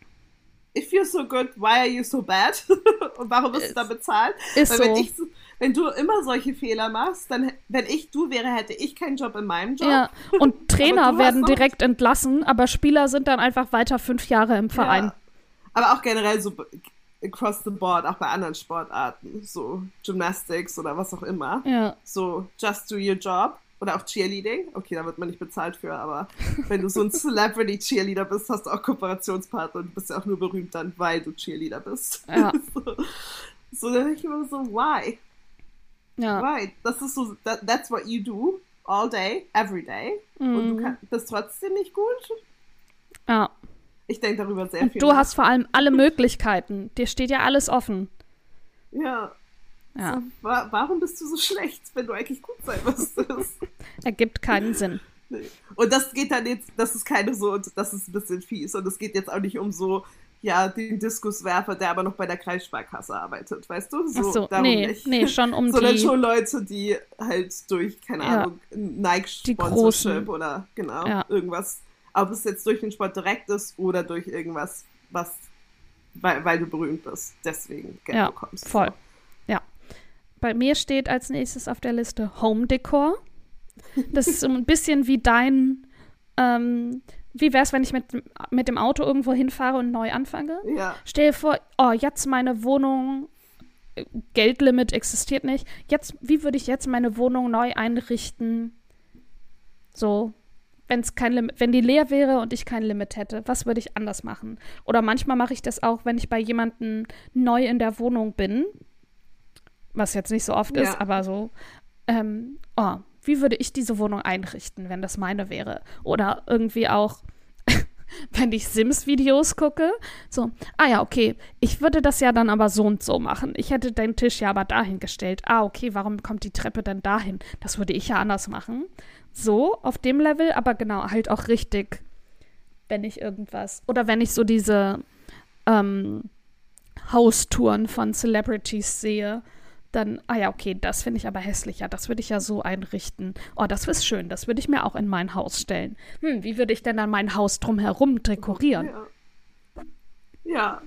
[SPEAKER 1] if you're so good, why are you so bad? Und warum wirst du da bezahlt?
[SPEAKER 2] Ist
[SPEAKER 1] Weil wenn,
[SPEAKER 2] so.
[SPEAKER 1] ich, wenn du immer solche Fehler machst, dann, wenn ich du wäre, hätte ich keinen Job in meinem Job.
[SPEAKER 2] Ja, und Trainer werden direkt entlassen, aber Spieler sind dann einfach weiter fünf Jahre im Verein.
[SPEAKER 1] Ja. Aber auch generell so across the board, auch bei anderen Sportarten, so Gymnastics oder was auch immer.
[SPEAKER 2] Ja,
[SPEAKER 1] So, just do your job. Oder auch Cheerleading. Okay, da wird man nicht bezahlt für, aber wenn du so ein Celebrity-Cheerleader bist, hast du auch Kooperationspartner und bist ja auch nur berühmt dann, weil du Cheerleader bist.
[SPEAKER 2] Ja.
[SPEAKER 1] so, so dann denke ich immer so, why?
[SPEAKER 2] ja.
[SPEAKER 1] Why? Das ist so, that, that's what you do all day, every day. Und du
[SPEAKER 2] Mhm.
[SPEAKER 1] kann, bist trotzdem nicht gut.
[SPEAKER 2] ja.
[SPEAKER 1] Ich denke darüber sehr
[SPEAKER 2] Und
[SPEAKER 1] viel
[SPEAKER 2] du
[SPEAKER 1] nach.
[SPEAKER 2] hast vor allem alle Möglichkeiten. Dir steht ja alles offen.
[SPEAKER 1] Ja.
[SPEAKER 2] Ja,
[SPEAKER 1] So, wa warum bist du so schlecht, wenn du eigentlich gut sein müsstest?
[SPEAKER 2] ergibt keinen Sinn.
[SPEAKER 1] Nee. Und das geht dann jetzt, das ist keine so, das ist ein bisschen fies. Und es geht jetzt auch nicht um so, ja, den Diskuswerfer, der aber noch bei der Kreissparkasse arbeitet, weißt du?
[SPEAKER 2] Ach so,
[SPEAKER 1] darum
[SPEAKER 2] nee,
[SPEAKER 1] nicht.
[SPEAKER 2] nee, schon um
[SPEAKER 1] Sondern
[SPEAKER 2] die-
[SPEAKER 1] schon Leute, die halt durch, keine
[SPEAKER 2] Ja.
[SPEAKER 1] Ahnung, Nike
[SPEAKER 2] Die
[SPEAKER 1] Sponsorship
[SPEAKER 2] Großen.
[SPEAKER 1] oder genau,
[SPEAKER 2] Ja.
[SPEAKER 1] irgendwas. Ob es jetzt durch den Sport direkt ist oder durch irgendwas, was, weil, weil du berühmt bist, deswegen Geld
[SPEAKER 2] Ja,
[SPEAKER 1] bekommst.
[SPEAKER 2] voll. Ja. Bei mir steht als nächstes auf der Liste Home Decor. Das ist so ein bisschen wie dein, ähm, wie wär's, wenn ich mit, mit dem Auto irgendwo hinfahre und neu anfange?
[SPEAKER 1] Ja,
[SPEAKER 2] Stell dir vor, oh, jetzt meine Wohnung, Geldlimit existiert nicht. Jetzt, wie würde ich jetzt meine Wohnung neu einrichten? So, wenn's kein Limit, wenn die leer wäre und ich kein Limit hätte, was würde ich anders machen? Oder manchmal mache ich das auch, wenn ich bei jemandem neu in der Wohnung bin, was jetzt nicht so oft ist,
[SPEAKER 1] Ja.
[SPEAKER 2] aber so, ähm, oh, wie würde ich diese Wohnung einrichten, wenn das meine wäre? Oder irgendwie auch, wenn ich Sims-Videos gucke, so, ah ja, okay, ich würde das ja dann aber so und so machen. Ich hätte den Tisch ja aber dahin gestellt. Ah, okay, warum kommt die Treppe denn dahin? Das würde ich ja anders machen. So, auf dem Level, aber genau, halt auch richtig, wenn ich irgendwas, oder wenn ich so diese ähm, Haustouren von Celebrities sehe, dann, ah ja, okay, das finde ich aber hässlicher. Das würde ich ja so einrichten. Oh, das ist schön. Das würde ich mir auch in mein Haus stellen. Hm, wie würde ich denn dann mein Haus drumherum dekorieren?
[SPEAKER 1] ja. Ja.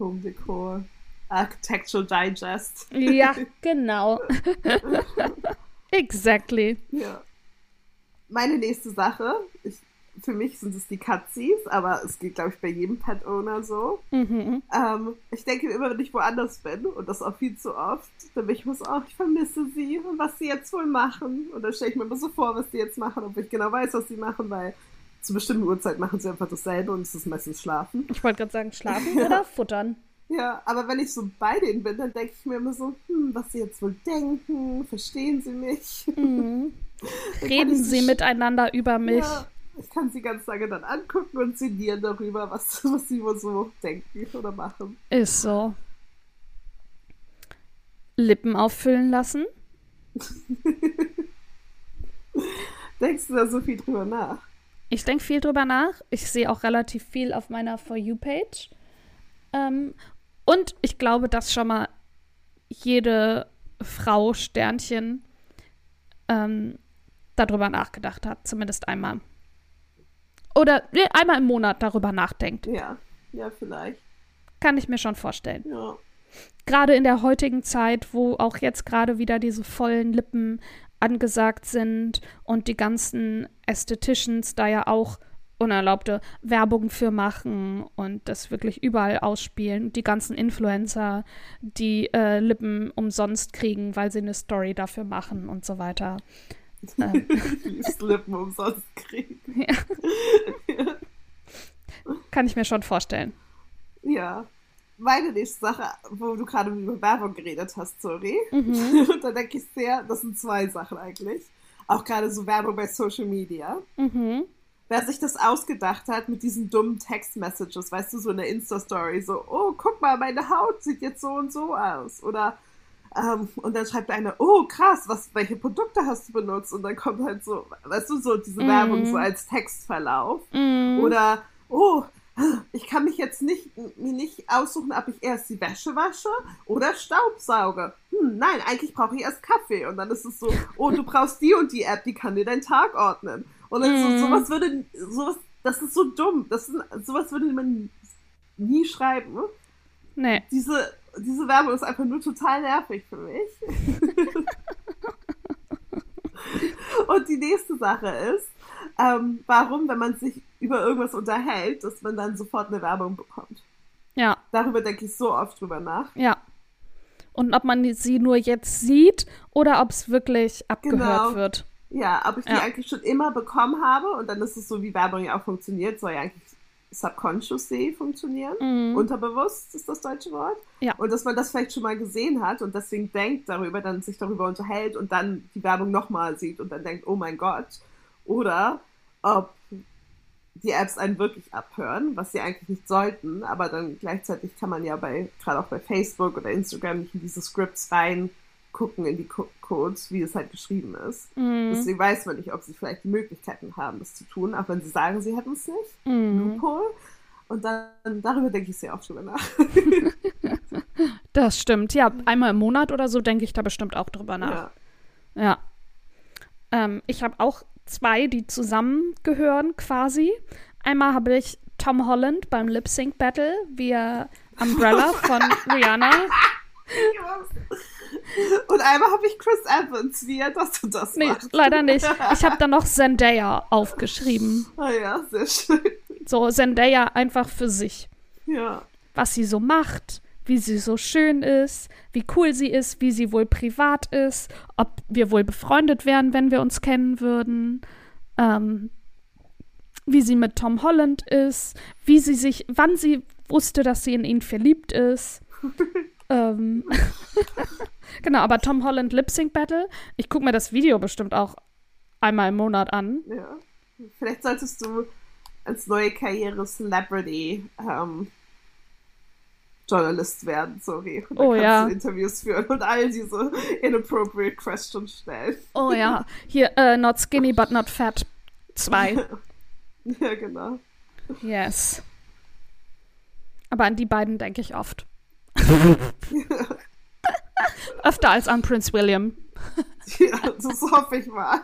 [SPEAKER 1] Home Decor. Architectural Digest.
[SPEAKER 2] Ja, genau. exactly.
[SPEAKER 1] Ja. Meine nächste Sache, ich, für mich sind es die Cutsies, aber es geht, glaube ich, bei jedem Pet-Owner so.
[SPEAKER 2] Mhm.
[SPEAKER 1] Ähm, ich denke immer, wenn ich woanders bin, und das auch viel zu oft, dann bin ich immer so, oh, ich vermisse sie und was sie jetzt wohl machen. Und dann stelle ich mir immer so vor, was sie jetzt machen, obwohl ich genau weiß, was sie machen, weil zu bestimmten Uhrzeit machen sie einfach dasselbe und es ist meistens Schlafen.
[SPEAKER 2] Ich wollte gerade sagen, schlafen oder futtern.
[SPEAKER 1] Ja, aber wenn ich so bei denen bin, dann denke ich mir immer so, hm, was sie jetzt wohl denken, verstehen sie mich?
[SPEAKER 2] Mhm. Reden sie miteinander über mich.
[SPEAKER 1] Ja, ich kann sie ganz lange dann angucken und sinnieren darüber, was, was sie wohl so denken oder machen.
[SPEAKER 2] Ist so. Lippen auffüllen lassen.
[SPEAKER 1] Denkst du da so viel drüber nach?
[SPEAKER 2] Ich denke viel drüber nach. Ich sehe auch relativ viel auf meiner For You-Page. Ähm, und ich glaube, dass schon mal jede Frau Sternchen ähm, darüber nachgedacht hat. Zumindest einmal. Oder nee, einmal im Monat darüber nachdenkt.
[SPEAKER 1] Ja, ja, vielleicht.
[SPEAKER 2] Kann ich mir schon vorstellen.
[SPEAKER 1] Ja.
[SPEAKER 2] gerade in der heutigen Zeit, wo auch jetzt gerade wieder diese vollen Lippen angesagt sind und die ganzen Ästheticians da ja auch unerlaubte Werbung für machen und das wirklich überall ausspielen. Die ganzen Influencer, die äh, Lippen umsonst kriegen, weil sie eine Story dafür machen und so weiter. Ähm,
[SPEAKER 1] Lippen umsonst kriegen.
[SPEAKER 2] kann ich mir schon vorstellen.
[SPEAKER 1] Ja. Meine nächste Sache, wo du gerade über Werbung geredet hast, sorry.
[SPEAKER 2] Mhm.
[SPEAKER 1] da denke ich sehr, das sind zwei Sachen eigentlich. auch gerade so Werbung bei Social Media.
[SPEAKER 2] Mhm.
[SPEAKER 1] Wer sich das ausgedacht hat mit diesen dummen Text-Messages, weißt du, so in der Insta-Story, so, oh, guck mal, meine Haut sieht jetzt so und so aus. Oder, ähm, und dann schreibt einer, oh, krass, was, welche Produkte hast du benutzt? Und dann kommt halt so, weißt du, so diese
[SPEAKER 2] Mhm.
[SPEAKER 1] Werbung so als Textverlauf.
[SPEAKER 2] Mhm.
[SPEAKER 1] Oder, oh, ich kann mich jetzt nicht, mir nicht aussuchen, ob ich erst die Wäsche wasche oder Staubsauge. Hm, nein, eigentlich brauche ich erst Kaffee. Und dann ist es so, oh, du brauchst die und die App, die kann dir deinen Tag ordnen. Dann
[SPEAKER 2] Mhm.
[SPEAKER 1] so, sowas würde, sowas, das ist so dumm. Das ist, sowas würde man nie schreiben.
[SPEAKER 2] Nee.
[SPEAKER 1] Diese, diese Werbung ist einfach nur total nervig für mich. Und die nächste Sache ist, ähm, warum, wenn man sich über irgendwas unterhält, dass man dann sofort eine Werbung bekommt.
[SPEAKER 2] Ja,
[SPEAKER 1] Darüber denke ich so oft drüber nach.
[SPEAKER 2] ja. Und ob man sie nur jetzt sieht oder ob es wirklich abgehört
[SPEAKER 1] Genau.
[SPEAKER 2] wird.
[SPEAKER 1] Ja, ob ich die
[SPEAKER 2] Ja.
[SPEAKER 1] eigentlich schon immer bekommen habe und dann ist es so, wie Werbung ja auch funktioniert, soll ja eigentlich subconsciously funktionieren.
[SPEAKER 2] Mhm.
[SPEAKER 1] Unterbewusst ist das deutsche Wort.
[SPEAKER 2] Ja.
[SPEAKER 1] Und dass man das vielleicht schon mal gesehen hat und deswegen denkt darüber, dann sich darüber unterhält und dann die Werbung nochmal sieht und dann denkt, oh mein Gott. Oder ob die Apps einen wirklich abhören, was sie eigentlich nicht sollten, aber dann gleichzeitig kann man ja bei, gerade auch bei Facebook oder Instagram nicht in diese Scripts reingucken, in die Co Codes, wie es halt geschrieben ist.
[SPEAKER 2] Mhm.
[SPEAKER 1] Deswegen weiß man nicht, ob sie vielleicht die Möglichkeiten haben, das zu tun, auch wenn sie sagen, sie hätten es nicht.
[SPEAKER 2] Mhm.
[SPEAKER 1] Loophole. Und dann, darüber denke ich sehr oft drüber nach.
[SPEAKER 2] Das stimmt. Ja, einmal im Monat oder so denke ich da bestimmt auch drüber nach.
[SPEAKER 1] Ja.
[SPEAKER 2] Ja. Ähm, ich habe auch zwei, die zusammengehören quasi. Einmal habe ich Tom Holland beim Lip Sync Battle via Umbrella von Rihanna.
[SPEAKER 1] Und einmal habe ich Chris Evans, wie er das und das
[SPEAKER 2] Nee,
[SPEAKER 1] macht.
[SPEAKER 2] leider nicht. Ich habe dann noch Zendaya aufgeschrieben.
[SPEAKER 1] Ah ja, sehr schön.
[SPEAKER 2] So, Zendaya einfach für sich.
[SPEAKER 1] Ja.
[SPEAKER 2] Was sie so macht, wie sie so schön ist, wie cool sie ist, wie sie wohl privat ist, ob wir wohl befreundet wären, wenn wir uns kennen würden. Ähm, wie sie mit Tom Holland ist, wie sie sich, wann sie wusste, dass sie in ihn verliebt ist. ähm, genau, aber Tom Holland Lip Sync Battle, ich gucke mir das Video bestimmt auch einmal im Monat an.
[SPEAKER 1] ja. Vielleicht solltest du als neue Karriere Celebrity ähm, Journalist werden, sorry. Und dann
[SPEAKER 2] Oh,
[SPEAKER 1] kannst
[SPEAKER 2] ja.
[SPEAKER 1] du Interviews führen und all diese inappropriate questions stellen.
[SPEAKER 2] Oh ja, hier, äh, Not Skinny but not Fat 2.
[SPEAKER 1] Ja, genau.
[SPEAKER 2] Yes. Aber an die beiden denke ich oft. Öfter als an Prince William.
[SPEAKER 1] Ja, das hoffe ich mal.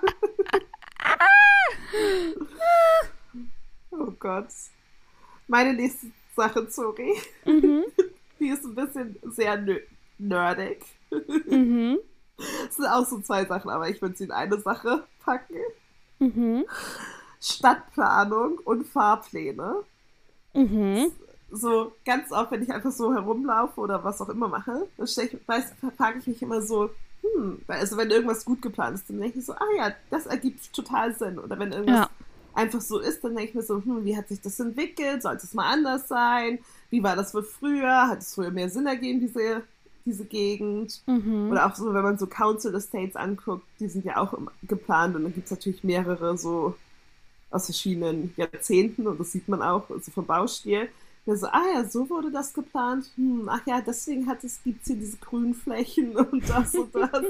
[SPEAKER 1] oh Gott. Meine nächste Sache, sorry.
[SPEAKER 2] Mhm.
[SPEAKER 1] Die ist ein bisschen sehr nerdig.
[SPEAKER 2] Mhm.
[SPEAKER 1] Es sind auch so zwei Sachen, aber ich würde sie in eine Sache packen.
[SPEAKER 2] Mhm.
[SPEAKER 1] Stadtplanung und Fahrpläne.
[SPEAKER 2] Mhm.
[SPEAKER 1] So ganz oft, wenn ich einfach so herumlaufe oder was auch immer mache, dann stell ich, weiß, frage ich mich immer so, hm, also wenn irgendwas gut geplant ist, dann denke ich so, ah ja, das ergibt total Sinn. Oder wenn irgendwas
[SPEAKER 2] Ja.
[SPEAKER 1] einfach so ist, dann denke ich mir so, hm, wie hat sich das entwickelt? Sollte es mal anders sein? Wie war das wohl früher? Hat es früher mehr Sinn ergeben, diese, diese Gegend?
[SPEAKER 2] Mhm.
[SPEAKER 1] Oder auch so, wenn man so Council Estates anguckt, die sind ja auch geplant und dann gibt es natürlich mehrere so aus verschiedenen Jahrzehnten und das sieht man auch also vom Baustil. Ja, so, ah ja, so wurde das geplant. Hm, ach ja, deswegen es, gibt es hier diese grünen Flächen und das und das.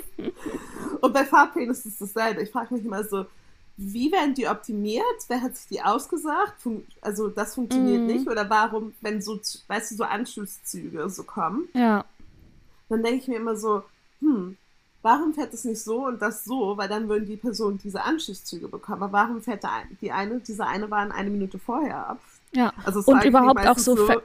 [SPEAKER 1] und bei Fahrplänen ist es dasselbe. Ich frage mich immer so, wie werden die optimiert? Wer hat sich die ausgesagt? Fun also das funktioniert
[SPEAKER 2] Mhm.
[SPEAKER 1] nicht. Oder warum, wenn so, weißt du, so Anschlusszüge so kommen,
[SPEAKER 2] Ja.
[SPEAKER 1] dann denke ich mir immer so, hm, warum fährt es nicht so und das so? Weil dann würden die Personen diese Anschlusszüge bekommen. Aber warum fährt die eine, diese eine Bahn eine Minute vorher ab?
[SPEAKER 2] Ja.
[SPEAKER 1] Also
[SPEAKER 2] Und überhaupt auch so
[SPEAKER 1] wenn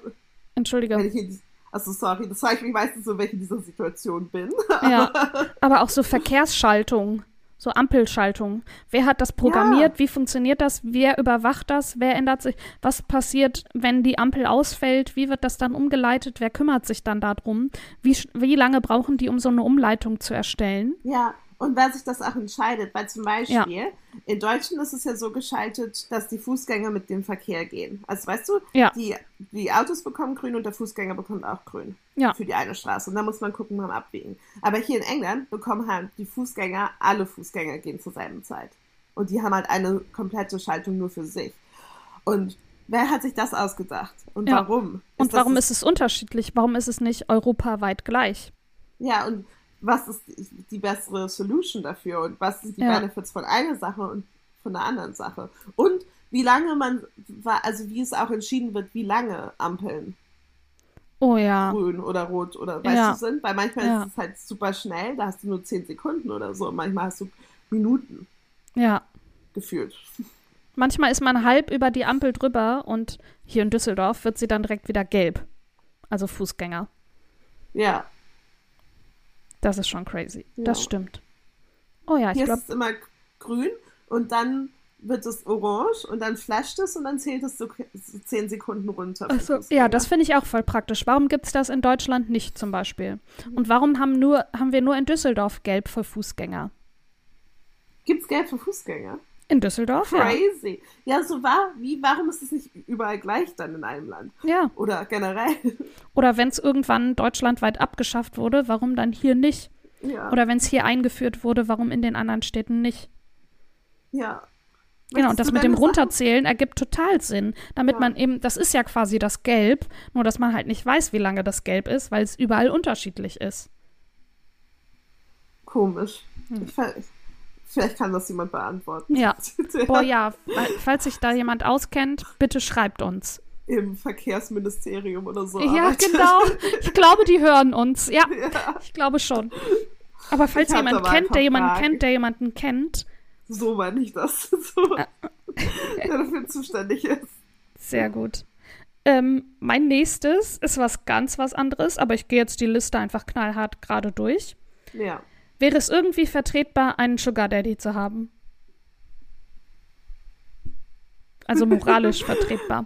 [SPEAKER 2] Entschuldige.
[SPEAKER 1] in, also sorry, das frage ich mich meistens so, wenn ich in dieser Situation bin.
[SPEAKER 2] Ja. Aber auch so Verkehrsschaltung. So Ampelschaltung. Wer hat das programmiert? Wie funktioniert das? Wer überwacht das? Wer ändert sich? Was passiert, wenn die Ampel ausfällt? Wie wird das dann umgeleitet? Wer kümmert sich dann darum? Wie, wie lange brauchen die, um so eine Umleitung zu erstellen?
[SPEAKER 1] Ja, und wer sich das auch entscheidet, weil zum Beispiel ja. in Deutschland ist es ja so geschaltet, dass die Fußgänger mit dem Verkehr gehen. Also weißt du,
[SPEAKER 2] ja.
[SPEAKER 1] die, die Autos bekommen grün und der Fußgänger bekommt auch grün
[SPEAKER 2] ja.
[SPEAKER 1] für die eine Straße. Und da muss man gucken beim Abwägen. Aber hier in England bekommen halt die Fußgänger, alle Fußgänger gehen zur selben Zeit. Und die haben halt eine komplette Schaltung nur für sich. Und wer hat sich das ausgedacht? Und warum?
[SPEAKER 2] Und warum ist es unterschiedlich? Warum ist es nicht europaweit gleich?
[SPEAKER 1] Ja, und was ist die, bessere Solution dafür? Und was sind die
[SPEAKER 2] Ja.
[SPEAKER 1] Benefits von einer Sache und von der anderen Sache? Und wie lange man, also wie es auch entschieden wird, wie lange Ampeln
[SPEAKER 2] Oh ja.
[SPEAKER 1] grün oder rot oder weißt
[SPEAKER 2] Ja.
[SPEAKER 1] du sind, weil manchmal
[SPEAKER 2] Ja.
[SPEAKER 1] ist es halt super schnell, da hast du nur 10 Sekunden oder so, und manchmal hast du Minuten
[SPEAKER 2] Ja.
[SPEAKER 1] gefühlt.
[SPEAKER 2] Manchmal ist man halb über die Ampel drüber und hier in Düsseldorf wird sie dann direkt wieder gelb. Also Fußgänger.
[SPEAKER 1] Ja,
[SPEAKER 2] Das ist schon crazy.
[SPEAKER 1] Ja.
[SPEAKER 2] Das stimmt. Oh ja, ich
[SPEAKER 1] hier
[SPEAKER 2] glaube,
[SPEAKER 1] ist es immer grün und dann wird es orange und dann flasht es und dann zählt es so 10 Sekunden runter.
[SPEAKER 2] also, ja, das finde ich auch voll praktisch. Warum gibt es das in Deutschland nicht zum Beispiel? Und warum haben, nur, haben wir nur in Düsseldorf gelb für Fußgänger?
[SPEAKER 1] Gibt's Geld für Fußgänger?
[SPEAKER 2] In Düsseldorf? Ja.
[SPEAKER 1] Crazy. Ja, so war, wie, warum ist es nicht überall gleich dann in einem Land?
[SPEAKER 2] ja.
[SPEAKER 1] Oder generell?
[SPEAKER 2] Oder wenn es irgendwann deutschlandweit abgeschafft wurde, warum dann hier nicht?
[SPEAKER 1] ja.
[SPEAKER 2] Oder wenn es hier eingeführt wurde, warum in den anderen Städten nicht?
[SPEAKER 1] ja.
[SPEAKER 2] Genau, und das mit dem
[SPEAKER 1] Sachen-
[SPEAKER 2] Runterzählen ergibt total Sinn, damit
[SPEAKER 1] Ja.
[SPEAKER 2] man eben, das ist ja quasi das Gelb, nur dass man halt nicht weiß, wie lange das Gelb ist, weil es überall unterschiedlich ist.
[SPEAKER 1] Komisch.
[SPEAKER 2] Hm.
[SPEAKER 1] Ich, vielleicht kann das jemand beantworten.
[SPEAKER 2] Ja. Boah, ja, fa- falls sich da jemand auskennt, bitte schreibt uns.
[SPEAKER 1] Im Verkehrsministerium oder so.
[SPEAKER 2] Ja,
[SPEAKER 1] arbeitet.
[SPEAKER 2] genau. Ich glaube, die hören uns. Ja,
[SPEAKER 1] Ja,
[SPEAKER 2] ich glaube schon. Aber falls
[SPEAKER 1] Ich
[SPEAKER 2] jemand kennt, der jemanden
[SPEAKER 1] paar
[SPEAKER 2] kennt, der jemanden kennt,
[SPEAKER 1] so meine ich das. So,
[SPEAKER 2] Ah.
[SPEAKER 1] der dafür zuständig ist.
[SPEAKER 2] sehr gut. Ähm, mein nächstes ist was ganz was anderes, aber ich gehe jetzt die Liste einfach knallhart gerade durch.
[SPEAKER 1] Ja.
[SPEAKER 2] Wäre es irgendwie vertretbar, einen Sugar Daddy zu haben? Also moralisch vertretbar.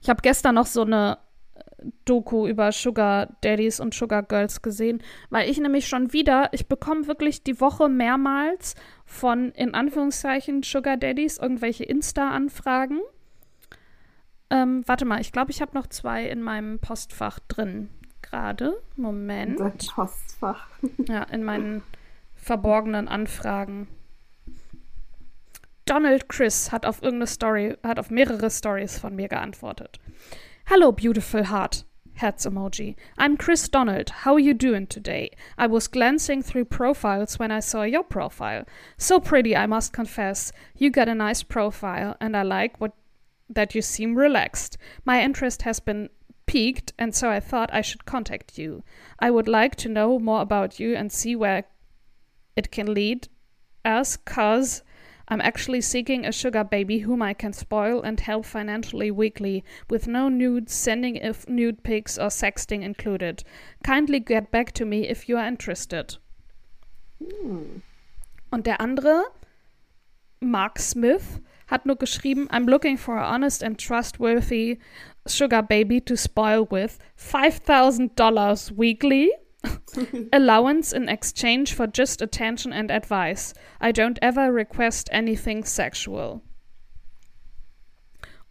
[SPEAKER 2] Ich habe gestern noch so eine äh, Doku über Sugar Daddies und Sugar Girls gesehen, weil ich nämlich schon wieder, ich bekomme wirklich die Woche mehrmals von in Anführungszeichen Sugar Daddies irgendwelche Insta-Anfragen. Ähm, warte mal, ich glaube, ich habe noch zwei in meinem Postfach drin gerade. Moment.
[SPEAKER 1] Dein Postfach.
[SPEAKER 2] Ja, in meinen verborgenen Anfragen. Donald Chris hat auf irgendeine Story, hat auf mehrere Stories von mir geantwortet. Hello, beautiful heart. Herz-Emoji. I'm Chris Donald. How are you doing today? I was glancing through profiles when I saw your profile. So pretty, I must confess. You got a nice profile, and I like what that you seem relaxed. My interest has been piqued, and so I thought I should contact you. I would like to know more about you and see where it can lead us, cause I'm actually seeking a sugar baby whom I can spoil and help financially weekly, with no nudes, sending if nude pics or sexting included. Kindly get back to me if you are interested. Hmm. Und der andere, Mark Smith, hat nur geschrieben, I'm looking for a honest and trustworthy sugar baby to spoil with $5,000 weekly. Allowance in exchange for just attention and advice. I don't ever request anything sexual.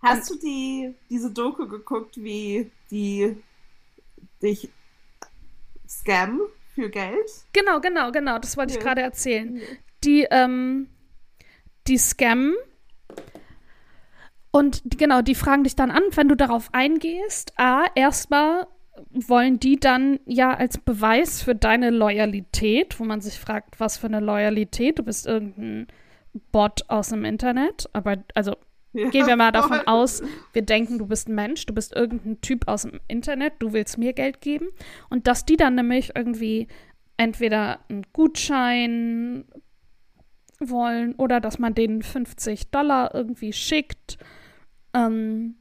[SPEAKER 1] Hast du die, diese Doku geguckt, wie die dich scammen für Geld?
[SPEAKER 2] Genau, genau, genau, das wollte ich
[SPEAKER 1] Ja.
[SPEAKER 2] gerade erzählen. Die, ähm, die scammen und genau, die fragen dich dann an, wenn du darauf eingehst. A, erstmal wollen die dann ja als Beweis für deine Loyalität, wo man sich fragt, was für eine Loyalität, du bist irgendein Bot aus dem Internet, aber also
[SPEAKER 1] Ja,
[SPEAKER 2] Gehen wir mal davon
[SPEAKER 1] voll.
[SPEAKER 2] aus, wir denken, du bist ein Mensch, du bist irgendein Typ aus dem Internet, du willst mir Geld geben. Und dass die dann nämlich irgendwie entweder einen Gutschein wollen oder dass man denen 50 Dollar irgendwie schickt. Ähm,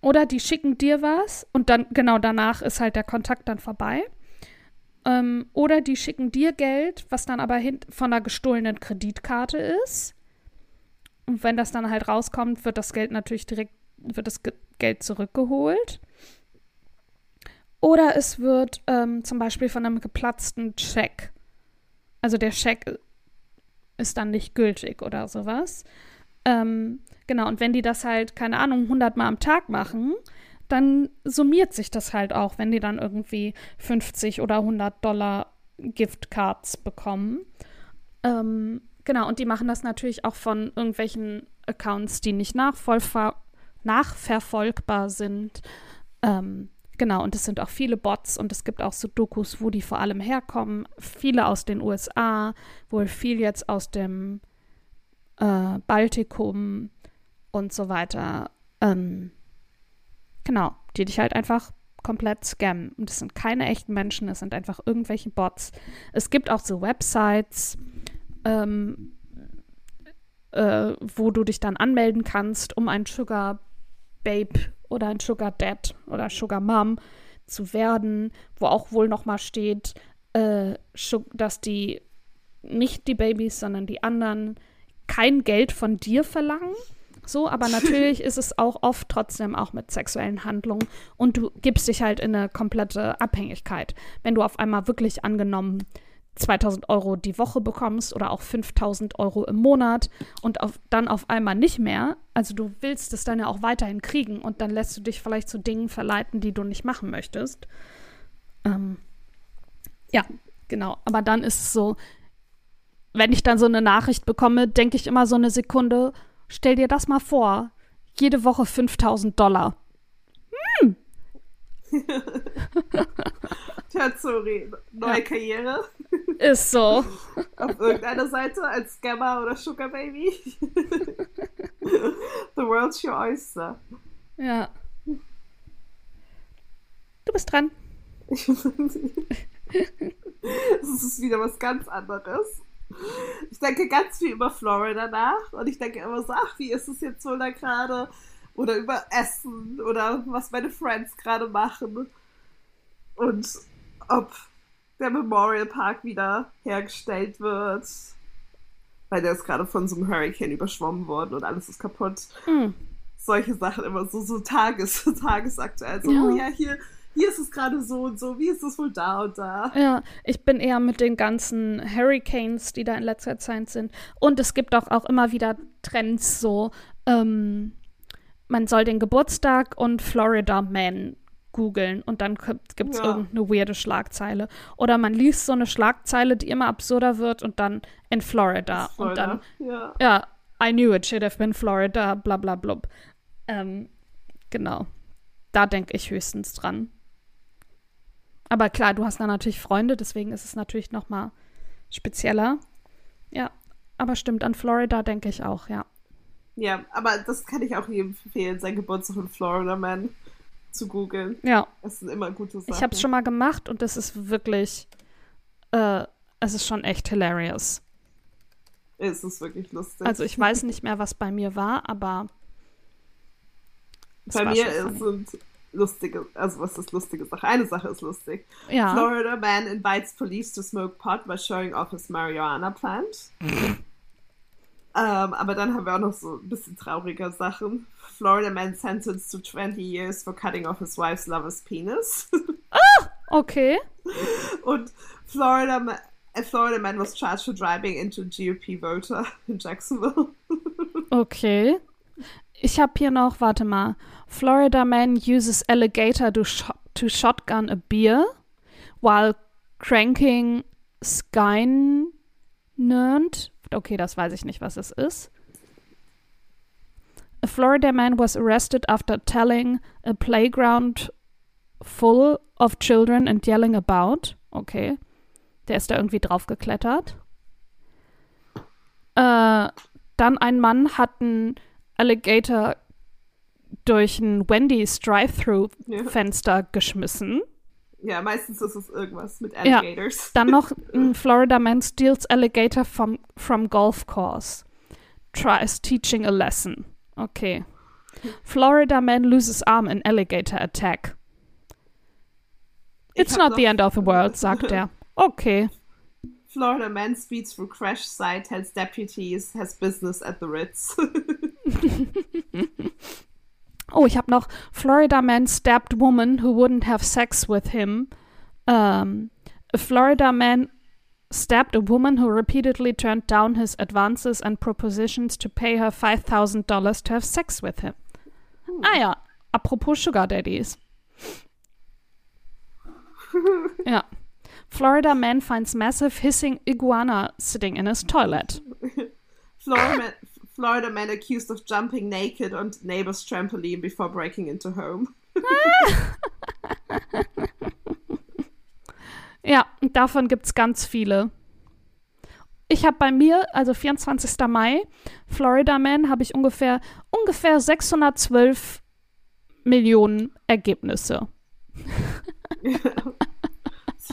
[SPEAKER 2] oder die schicken dir was und dann, genau danach ist halt der Kontakt dann vorbei. Ähm, oder die schicken dir Geld, was dann aber von einer gestohlenen Kreditkarte ist. Und wenn das dann halt rauskommt, wird das Geld natürlich direkt, wird das Ge Geld zurückgeholt. Oder es wird ähm, zum Beispiel von einem geplatzten Check Also der Scheck ist dann nicht gültig oder sowas. Ähm, genau, und wenn die das halt, keine Ahnung, 100 Mal am Tag machen, dann summiert sich das halt auch, wenn die dann irgendwie 50 oder 100 Dollar Giftcards bekommen. Ähm, genau, und die machen das natürlich auch von irgendwelchen Accounts, die nicht nachverfolgbar sind. Ähm, genau, und es sind auch viele Bots und es gibt auch so Dokus, wo die vor allem herkommen. Viele aus den USA, wohl viel jetzt aus dem äh, Baltikum und so weiter. Ähm, genau, die dich halt einfach komplett scammen. Und es sind keine echten Menschen, es sind einfach irgendwelche Bots. Es gibt auch so Websites, ähm, äh, wo du dich dann anmelden kannst, um ein Sugar Babe oder ein Sugar Dad oder Sugar Mom zu werden, wo auch wohl noch mal steht, äh, dass die nicht die Babys, sondern die anderen kein Geld von dir verlangen. So, aber natürlich ist es auch oft trotzdem auch mit sexuellen Handlungen und du gibst dich halt in eine komplette Abhängigkeit. Wenn du auf einmal wirklich angenommen 2000 Euro die Woche bekommst oder auch 5000 Euro im Monat und auf, dann auf einmal nicht mehr, also du willst es dann ja auch weiterhin kriegen und dann lässt du dich vielleicht zu Dingen verleiten, die du nicht machen möchtest. Ähm, ja, genau. Aber dann ist es so, wenn ich dann so eine Nachricht bekomme, denke ich immer so eine Sekunde, stell dir das mal vor, jede Woche 5000 Dollar. Hm.
[SPEAKER 1] Tja, sorry, neue ja. Karriere.
[SPEAKER 2] Ist so.
[SPEAKER 1] Auf irgendeiner Seite als Scammer oder Sugar Baby. The world's your oyster.
[SPEAKER 2] Ja. Du bist dran.
[SPEAKER 1] das ist wieder was ganz anderes. Ich denke ganz viel über Florida nach und ich denke immer so, ach, wie ist es jetzt wohl da gerade? Oder über Essen oder was meine Friends gerade machen. Und ob der Memorial Park wieder hergestellt wird. Weil der ist gerade von so einem Hurricane überschwommen worden und alles ist kaputt. Mhm. Solche Sachen immer so, so tages, tagesaktuell. So, ja. oh ja, hier, hier ist es gerade so und so, wie ist es wohl da und da?
[SPEAKER 2] Ja, ich bin eher mit den ganzen Hurricanes, die da in letzter Zeit sind. Und es gibt auch, auch immer wieder Trends so, ähm, man soll den Geburtstag und Florida Man googeln und dann gibt es ja. irgendeine weirde Schlagzeile. Oder man liest so eine Schlagzeile, die immer absurder wird und dann in Florida. Florida. Und dann, ja. ja, I knew it should have been Florida, bla bla blub. Ähm, genau. Da denke ich höchstens dran. Aber klar, du hast da natürlich Freunde, deswegen ist es natürlich noch mal spezieller. Ja, aber stimmt, an Florida denke ich auch, ja.
[SPEAKER 1] Ja, aber das kann ich auch jedem empfehlen, sein Geburtstag in Florida Man zu googeln.
[SPEAKER 2] Ja.
[SPEAKER 1] Das sind immer gute Sachen.
[SPEAKER 2] Ich habe es schon mal gemacht und es ist wirklich, äh, es ist schon echt hilarious.
[SPEAKER 1] Es ist wirklich lustig.
[SPEAKER 2] Also ich weiß nicht mehr, was bei mir war, aber
[SPEAKER 1] bei mir sind lustige, also was ist lustige Sache? Eine Sache ist lustig.
[SPEAKER 2] Ja.
[SPEAKER 1] Florida man invites police to smoke pot by showing off his marijuana plant. ähm, aber dann haben wir auch noch so ein bisschen trauriger Sachen. Florida man sentenced to 20 years for cutting off his wife's lover's penis.
[SPEAKER 2] ah, okay.
[SPEAKER 1] Und Florida man, a Florida man was charged for driving into a GOP voter in Jacksonville.
[SPEAKER 2] okay. Ich habe hier noch, warte mal. Florida man uses alligator to, sh to shotgun a beer while cranking Skynerd. Okay, das weiß ich nicht, was es ist. A Florida man was arrested after telling a playground full of children and yelling about. Okay. Der ist da irgendwie draufgeklettert. Äh, dann ein Mann hat einen Alligator durch ein Wendy's Drive-Thru-Fenster ja. geschmissen.
[SPEAKER 1] Ja, meistens ist es irgendwas mit Alligators.
[SPEAKER 2] Ja. Dann noch ein Florida man steals Alligator from, from golf course. Tries teaching a lesson. Okay. Florida man loses arm in alligator attack. It's not the end of the world, sagt er. Okay.
[SPEAKER 1] Florida man speeds through crash site, tells deputies, has business at the Ritz.
[SPEAKER 2] oh, ich habe noch Florida man stabbed woman who wouldn't have sex with him. Um, a Florida man stabbed a woman who repeatedly turned down his advances and propositions to pay her $5,000 to have sex with him. Ah ja, apropos Sugar Daddies. ja. Florida man finds massive hissing iguana sitting in his toilet.
[SPEAKER 1] Florida man, Florida man accused of jumping naked on neighbor's trampoline before breaking into home.
[SPEAKER 2] Ja, und davon gibt es ganz viele. Ich habe bei mir, also 24. Mai, Florida Man, habe ich ungefähr, ungefähr 612 Millionen Ergebnisse.
[SPEAKER 1] Es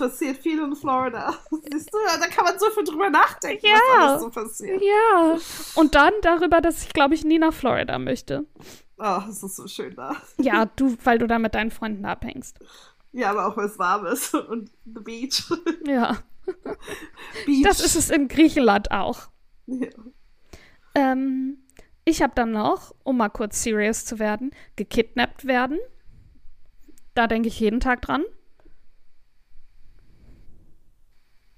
[SPEAKER 1] passiert viel in Florida. Siehst du, da kann man so viel drüber nachdenken,
[SPEAKER 2] Ja.
[SPEAKER 1] was alles so passiert.
[SPEAKER 2] Ja. Und dann darüber, dass ich, glaube ich, nie nach Florida möchte.
[SPEAKER 1] Oh, es ist so schön da.
[SPEAKER 2] Ja, du, weil du da mit deinen Freunden abhängst.
[SPEAKER 1] Ja, aber auch weil es warm ist und the beach.
[SPEAKER 2] Ja.
[SPEAKER 1] beach.
[SPEAKER 2] Das ist es in Griechenland auch.
[SPEAKER 1] Ja.
[SPEAKER 2] Ähm, ich habe dann noch, um mal kurz serious zu werden, gekidnappt werden. Da denke ich jeden Tag dran.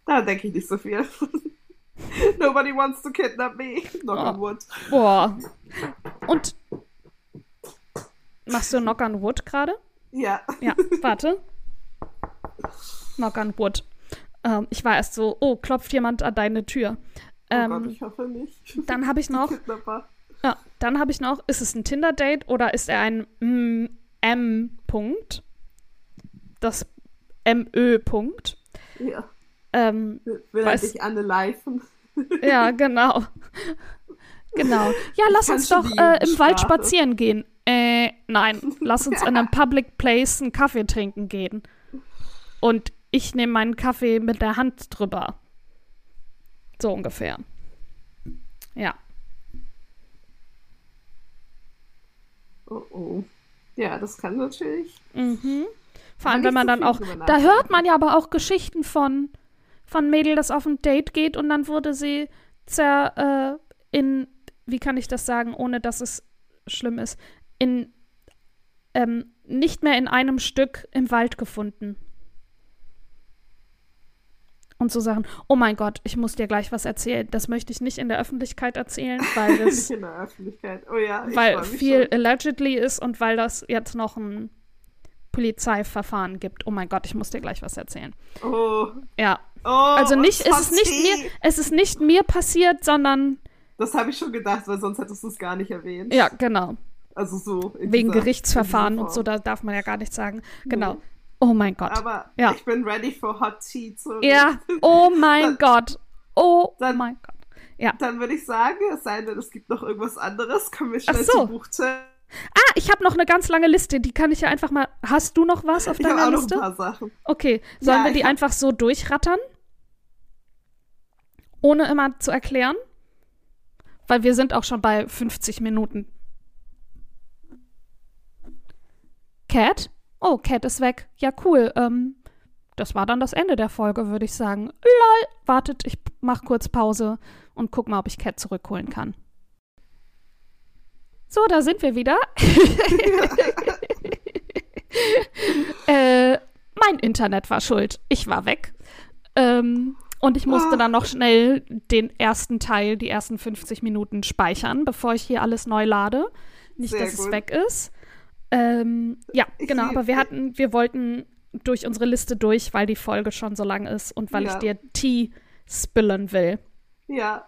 [SPEAKER 1] Da denke ich nicht so viel. Nobody wants to kidnap me. Knock on
[SPEAKER 2] Oh.
[SPEAKER 1] wood.
[SPEAKER 2] Boah. Und machst du Knock on Wood gerade?
[SPEAKER 1] Ja.
[SPEAKER 2] Ja, warte. Knock on Wood. Ähm, ich war erst so, oh, klopft jemand an deine Tür.
[SPEAKER 1] Oh
[SPEAKER 2] Ähm,
[SPEAKER 1] Gott, ich hoffe nicht.
[SPEAKER 2] dann habe ich noch, ja, dann habe ich noch, ist es ein Tinder-Date oder ist er ein mm, M-Punkt? Das MÖ-Punkt.
[SPEAKER 1] Ja.
[SPEAKER 2] Ähm,
[SPEAKER 1] Will er dich anleifen?
[SPEAKER 2] ja, genau. Genau. Ja, lass uns doch äh, im Wald spazieren gehen. Äh, nein, lass uns in einem Public Place einen Kaffee trinken gehen. Und ich nehme meinen Kaffee mit der Hand drüber. So ungefähr. Ja.
[SPEAKER 1] Oh oh. Ja, das kann natürlich.
[SPEAKER 2] Mhm. Vor allem, wenn man
[SPEAKER 1] so
[SPEAKER 2] dann auch. Da hört man ja aber auch Geschichten von, von Mädel, das auf ein Date geht und dann wurde sie zer, äh, in, wie kann ich das sagen, ohne dass es schlimm ist, in, ähm, nicht mehr in einem Stück im Wald gefunden. Und so Sachen, oh mein Gott, ich muss dir gleich was erzählen. Das möchte ich nicht in der Öffentlichkeit erzählen, weil das
[SPEAKER 1] nicht in der Öffentlichkeit. Oh ja.
[SPEAKER 2] weil viel
[SPEAKER 1] schon.
[SPEAKER 2] allegedly ist und weil das jetzt noch ein Polizeiverfahren gibt. Oh mein Gott, ich muss dir gleich was erzählen.
[SPEAKER 1] Oh.
[SPEAKER 2] Ja,
[SPEAKER 1] Oh,
[SPEAKER 2] also nicht, es ist nicht mir, es ist nicht mir passiert, sondern
[SPEAKER 1] Das habe ich schon gedacht, weil sonst hättest du es gar nicht erwähnt.
[SPEAKER 2] ja, genau,
[SPEAKER 1] Also so.
[SPEAKER 2] wegen
[SPEAKER 1] dieser-
[SPEAKER 2] Gerichtsverfahren und so, da darf man ja gar nichts sagen. Genau. Oh mein Gott.
[SPEAKER 1] Aber
[SPEAKER 2] Ja.
[SPEAKER 1] ich bin ready for Hot Tea zu
[SPEAKER 2] Ja, oh mein Gott. Oh
[SPEAKER 1] Dann-
[SPEAKER 2] mein Gott. Ja.
[SPEAKER 1] Dann würde ich sagen, es sei denn, es gibt noch irgendwas anderes, kommen wir schnell
[SPEAKER 2] so.
[SPEAKER 1] zum Buchtipp.
[SPEAKER 2] Ah, ich habe noch eine ganz lange Liste, die kann ich ja einfach mal. Hast du noch was auf
[SPEAKER 1] Ich habe
[SPEAKER 2] deiner
[SPEAKER 1] auch noch ein
[SPEAKER 2] Liste?
[SPEAKER 1] paar Sachen.
[SPEAKER 2] Okay, sollen
[SPEAKER 1] Ja,
[SPEAKER 2] wir die
[SPEAKER 1] hab-
[SPEAKER 2] einfach so durchrattern? Ohne immer zu erklären? Weil wir sind auch schon bei 50 Minuten. Cat? Oh, Cat ist weg. Ja, cool. Ähm, das war dann das Ende der Folge, würde ich sagen. Lol. Wartet, ich mach kurz Pause und guck mal, ob ich Cat zurückholen kann. So, da sind wir wieder. äh, mein Internet war schuld. Ich war weg. Ähm, und ich musste
[SPEAKER 1] Ah.
[SPEAKER 2] dann noch schnell den ersten Teil, die ersten 50 Minuten speichern, bevor ich hier alles neu lade. Nicht,
[SPEAKER 1] Sehr
[SPEAKER 2] dass es
[SPEAKER 1] gut.
[SPEAKER 2] weg ist. Ähm, ja, genau, aber wir hatten, wir wollten durch unsere Liste durch, weil die Folge schon so lang ist und weil
[SPEAKER 1] Ja.
[SPEAKER 2] ich dir Tee spillen will.
[SPEAKER 1] Ja,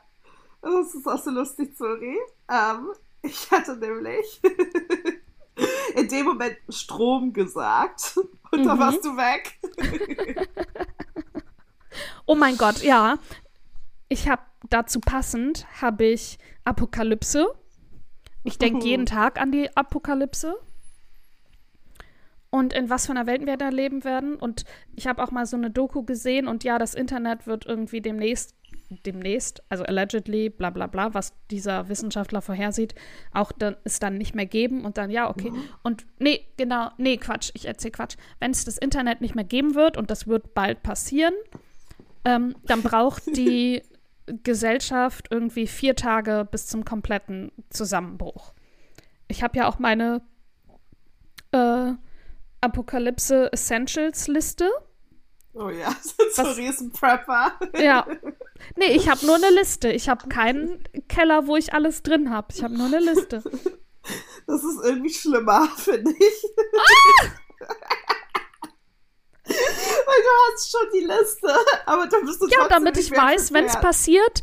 [SPEAKER 1] das ist auch so lustig, sorry. Ähm, ich hatte nämlich in dem Moment Strom gesagt und da
[SPEAKER 2] Mhm.
[SPEAKER 1] warst du weg.
[SPEAKER 2] Oh mein Gott, ja. Ich habe dazu passend habe ich Apokalypse. Ich denke
[SPEAKER 1] Mhm.
[SPEAKER 2] jeden Tag an die Apokalypse. Und in was für einer Welt wir da leben werden. Und ich habe auch mal so eine Doku gesehen und ja, das Internet wird irgendwie demnächst, demnächst, also allegedly, bla bla bla, was dieser Wissenschaftler vorhersieht, auch dann, es dann nicht mehr geben und dann, ja, okay. Und nee, genau, nee, Quatsch, ich erzähle Quatsch. Wenn es das Internet nicht mehr geben wird und das wird bald passieren, ähm, dann braucht die Gesellschaft irgendwie vier Tage bis zum kompletten Zusammenbruch. Ich habe ja auch meine äh, Apokalypse Essentials Liste
[SPEAKER 1] Oh ja, so ein Riesenprepper.
[SPEAKER 2] Ja. Nee, ich habe nur eine Liste. Ich habe keinen Keller, wo ich alles drin habe. Ich habe nur eine Liste.
[SPEAKER 1] Das ist irgendwie schlimmer, finde ich. Ah! Du hast schon die Liste, aber da bist du
[SPEAKER 2] Ja, damit ich weiß, wenn es passiert,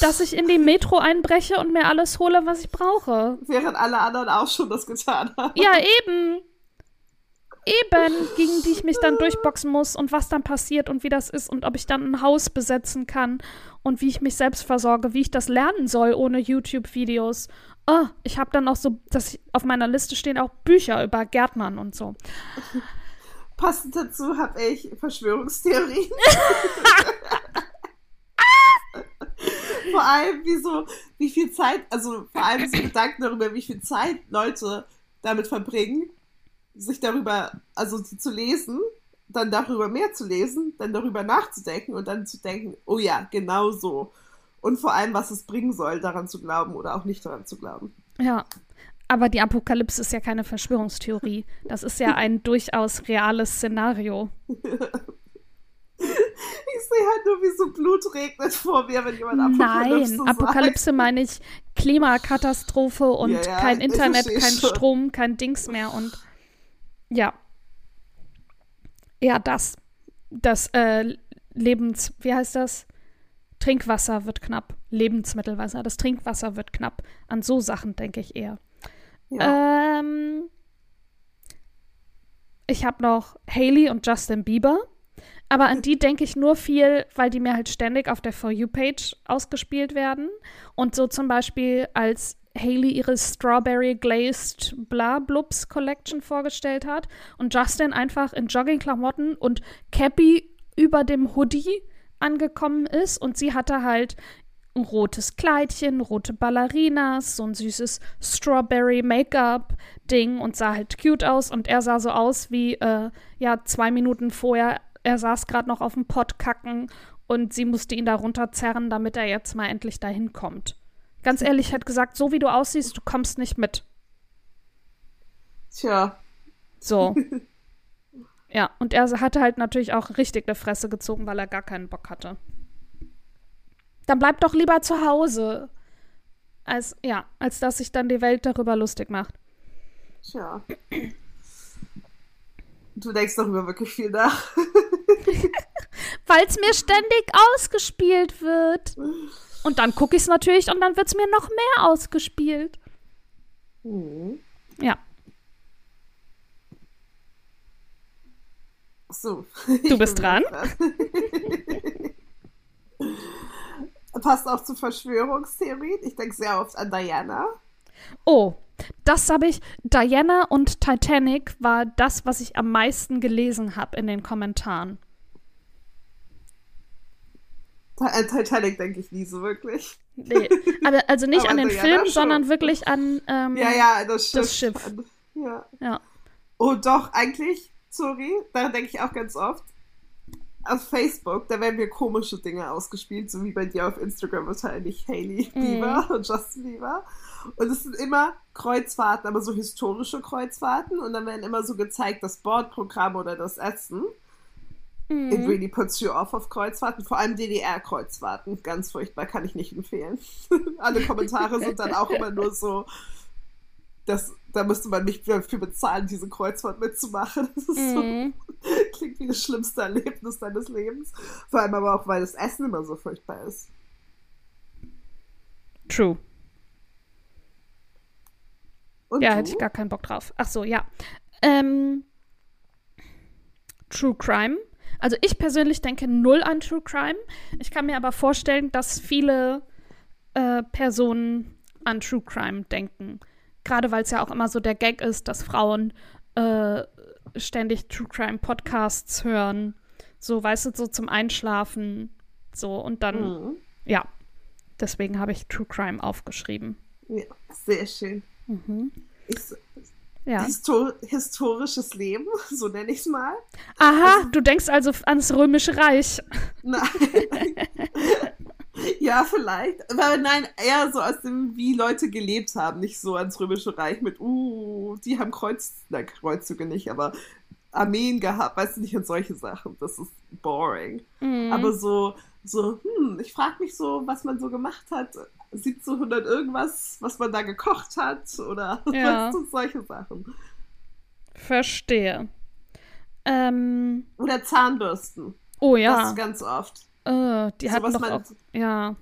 [SPEAKER 2] dass ich in die Metro einbreche und mir alles hole, was ich brauche.
[SPEAKER 1] Während alle anderen auch schon das getan haben.
[SPEAKER 2] Ja, eben. Eben, gegen die ich mich dann durchboxen muss und was dann passiert und wie das ist und ob ich dann ein Haus besetzen kann und wie ich mich selbst versorge, wie ich das lernen soll ohne YouTube-Videos. Oh, ich habe dann auch so, dass auf meiner Liste stehen auch Bücher über Gärtnern und so.
[SPEAKER 1] Passend dazu habe ich Verschwörungstheorien. vor allem, wie so, wie viel Zeit, also vor allem so Gedanken darüber, wie viel Zeit Leute damit verbringen, sich darüber, also zu lesen, dann darüber mehr zu lesen, dann darüber nachzudenken und dann zu denken, oh ja, genau so. Und vor allem, was es bringen soll, daran zu glauben oder auch nicht daran zu glauben.
[SPEAKER 2] Ja, aber die Apokalypse ist ja keine Verschwörungstheorie. Das ist ja ein durchaus reales Szenario.
[SPEAKER 1] Ich sehe halt nur, wie so Blut regnet vor mir, wenn jemand
[SPEAKER 2] Apokalypse Nein, Apokalypse sagt. meine ich Klimakatastrophe und ja, ja, kein Internet, kein schon. Strom, kein Dings mehr und ja. Ja, das. Das äh, Lebens, wie heißt das? Trinkwasser wird knapp. Lebensmittelwasser. Das Trinkwasser wird knapp. An so Sachen denke ich eher. Ja. Ähm, ich habe noch Haley und Justin Bieber. Aber an die denke ich nur viel, weil die mir halt ständig auf der For You-Page ausgespielt werden. Und so zum Beispiel als Haley ihre Strawberry Glazed Bla Blubs Collection vorgestellt hat und Justin einfach in Joggingklamotten und Cappy über dem Hoodie angekommen ist und sie hatte halt ein rotes Kleidchen, rote Ballerinas, so ein süßes Strawberry Make-up Ding und sah halt cute aus und er sah so aus wie äh, ja zwei Minuten vorher. Er saß gerade noch auf dem Pott kacken und sie musste ihn da runterzerren, damit er jetzt mal endlich dahin kommt. Ganz ehrlich, hat gesagt, so wie du aussiehst, du kommst nicht mit.
[SPEAKER 1] Tja.
[SPEAKER 2] So. ja, und er hatte halt natürlich auch richtig eine Fresse gezogen, weil er gar keinen Bock hatte. Dann bleib doch lieber zu Hause. Als, ja, als dass sich dann die Welt darüber lustig macht.
[SPEAKER 1] Tja. Du denkst darüber wirklich viel nach.
[SPEAKER 2] Weil es mir ständig ausgespielt wird. Und dann gucke ich es natürlich und dann wird es mir noch mehr ausgespielt. Mhm. Ja.
[SPEAKER 1] So.
[SPEAKER 2] Du bist dran.
[SPEAKER 1] Passt auch zu Verschwörungstheorien. Ich denke sehr oft an Diana.
[SPEAKER 2] Oh, das habe ich. Diana und Titanic war das, was ich am meisten gelesen habe in den Kommentaren.
[SPEAKER 1] An Titanic denke ich nie so wirklich.
[SPEAKER 2] Nee, also nicht an den Diana Film, schon. sondern wirklich an ähm,
[SPEAKER 1] ja, ja, das Schiff.
[SPEAKER 2] Das Schiff.
[SPEAKER 1] Ja.
[SPEAKER 2] ja.
[SPEAKER 1] Oh, doch, eigentlich, sorry, da denke ich auch ganz oft. Auf Facebook, da werden mir komische Dinge ausgespielt, so wie bei dir auf Instagram wahrscheinlich Hailey Bieber mhm. und Justin Bieber. Und es sind immer Kreuzfahrten, aber so historische Kreuzfahrten. Und dann werden immer so gezeigt, das Bordprogramm oder das Essen. Mhm. It really puts you off auf Kreuzfahrten, vor allem DDR-Kreuzfahrten. Ganz furchtbar, kann ich nicht empfehlen. Alle Kommentare sind dann auch immer nur so, das, da müsste man nicht dafür bezahlen, diese Kreuzfahrt mitzumachen. Das ist mhm. so, klingt wie das schlimmste Erlebnis deines Lebens. Vor allem aber auch, weil das Essen immer so furchtbar ist.
[SPEAKER 2] True. Und ja, du? hätte ich gar keinen Bock drauf. Ach so, ja. Ähm, True Crime also ich persönlich denke null an True Crime. Ich kann mir aber vorstellen, dass viele äh, Personen an True Crime denken. Gerade weil es ja auch immer so der Gag ist, dass Frauen äh, ständig True Crime Podcasts hören. So, weißt du, so zum Einschlafen. So, und dann, mhm. ja. Deswegen habe ich True Crime aufgeschrieben.
[SPEAKER 1] Ja, sehr schön.
[SPEAKER 2] Mhm.
[SPEAKER 1] Ich, ja. Histor historisches Leben, so nenne ich es mal.
[SPEAKER 2] Aha, also, du denkst also ans Römische Reich.
[SPEAKER 1] Nein. ja, vielleicht. Aber nein, eher so aus dem, wie Leute gelebt haben, nicht so ans Römische Reich mit, uh, die haben Kreuz, na, Kreuzzüge nicht, aber Armeen gehabt, weißt du, nicht in solche Sachen. Das ist boring.
[SPEAKER 2] Mhm.
[SPEAKER 1] Aber so, so, hm, ich frage mich so, was man so gemacht hat. 1700 irgendwas, was man da gekocht hat oder
[SPEAKER 2] Ja.
[SPEAKER 1] weißt du, solche Sachen.
[SPEAKER 2] Verstehe. Ähm,
[SPEAKER 1] Oder Zahnbürsten.
[SPEAKER 2] oh
[SPEAKER 1] Das
[SPEAKER 2] ja.
[SPEAKER 1] ist ganz oft.
[SPEAKER 2] Äh, die
[SPEAKER 1] So,
[SPEAKER 2] hatten doch auch. Ja.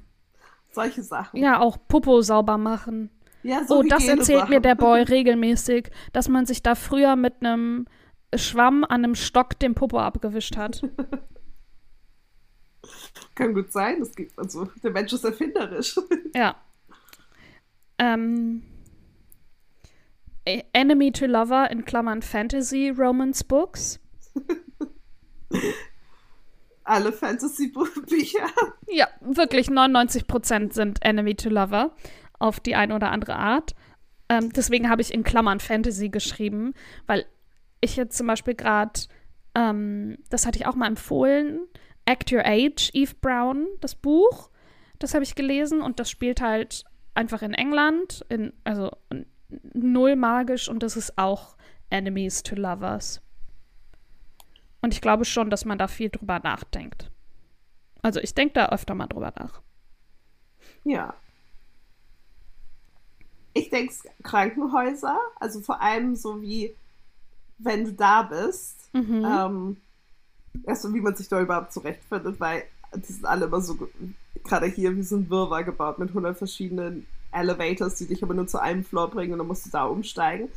[SPEAKER 1] Solche Sachen.
[SPEAKER 2] Ja, auch Popo sauber machen.
[SPEAKER 1] Ja, so
[SPEAKER 2] oh, das erzählt mir der Boy regelmäßig, dass man sich da früher mit einem Schwamm an einem Stock den Popo abgewischt hat.
[SPEAKER 1] Kann gut sein. Das gibt, also, der Mensch ist erfinderisch.
[SPEAKER 2] Ja. Ähm, E- Enemy to Lover in Klammern Fantasy Romance Books.
[SPEAKER 1] Alle Fantasy-Bücher.
[SPEAKER 2] Ja, wirklich 99% sind Enemy to Lover auf die eine oder andere Art. Ähm, deswegen habe ich in Klammern Fantasy geschrieben, weil ich jetzt zum Beispiel gerade, ähm, das hatte ich auch mal empfohlen, Act Your Age, Eve Brown, das Buch. Das habe ich gelesen und das spielt halt einfach in England, in, also null magisch und das ist auch Enemies to Lovers. Und ich glaube schon, dass man da viel drüber nachdenkt. Also ich denke da öfter mal drüber nach.
[SPEAKER 1] Ja. Ich denke Krankenhäuser, also vor allem so wie, wenn du da bist,
[SPEAKER 2] Mhm.
[SPEAKER 1] ähm, erst wie man sich da überhaupt zurechtfindet, weil die sind alle immer so, ge- gerade hier, wie so ein Wirrwarr gebaut mit 100 verschiedenen Elevators, die dich aber nur zu einem Floor bringen und dann musst du da umsteigen.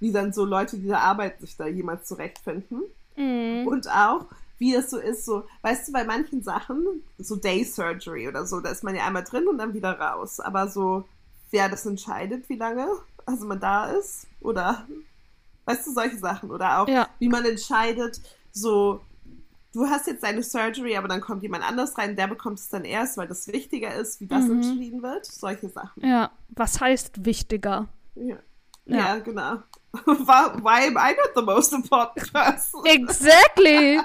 [SPEAKER 1] Wie dann so Leute, die da arbeiten, sich da jemals zurechtfinden.
[SPEAKER 2] Mhm.
[SPEAKER 1] Und auch, wie das so ist, so, weißt du, bei manchen Sachen, so Day Surgery oder so, da ist man ja einmal drin und dann wieder raus. Aber so, wer das entscheidet, wie lange, also man da ist, oder, weißt du, solche Sachen. Oder auch,
[SPEAKER 2] Ja.
[SPEAKER 1] wie man entscheidet, so, du hast jetzt deine Surgery, aber dann kommt jemand anders rein, der bekommt es dann erst, weil das wichtiger ist, wie das
[SPEAKER 2] Mhm.
[SPEAKER 1] entschieden wird. Solche Sachen.
[SPEAKER 2] Ja, was heißt wichtiger?
[SPEAKER 1] Ja,
[SPEAKER 2] Ja.
[SPEAKER 1] ja. genau. Why why am I not the most important person?
[SPEAKER 2] Exactly.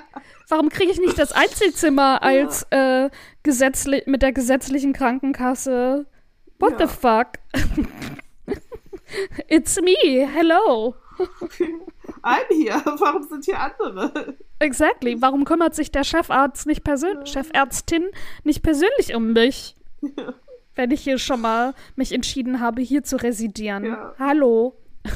[SPEAKER 2] Warum kriege ich nicht das Einzelzimmer als äh, gesetzli mit der gesetzlichen Krankenkasse? What
[SPEAKER 1] Ja.
[SPEAKER 2] the fuck? It's me. Hello.
[SPEAKER 1] I'm here. Warum sind hier andere?
[SPEAKER 2] Exactly. Warum kümmert sich der Chefarzt nicht persönlich, Chefärztin nicht persönlich um mich? Wenn ich hier schon mal mich entschieden habe, hier zu residieren.
[SPEAKER 1] Ja.
[SPEAKER 2] Hallo.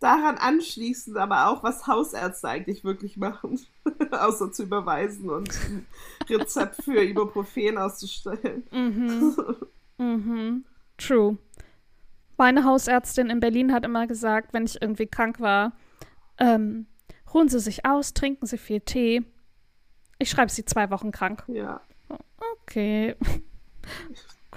[SPEAKER 1] Daran anschließend aber auch, was Hausärzte eigentlich wirklich machen. Außer zu überweisen und ein Rezept für Ibuprofen auszustellen.
[SPEAKER 2] Mhm. Mhm. True. Meine Hausärztin in Berlin hat immer gesagt, wenn ich irgendwie krank war, ähm, ruhen Sie sich aus, trinken Sie viel Tee. Ich schreibe Sie zwei Wochen krank.
[SPEAKER 1] Ja.
[SPEAKER 2] Okay.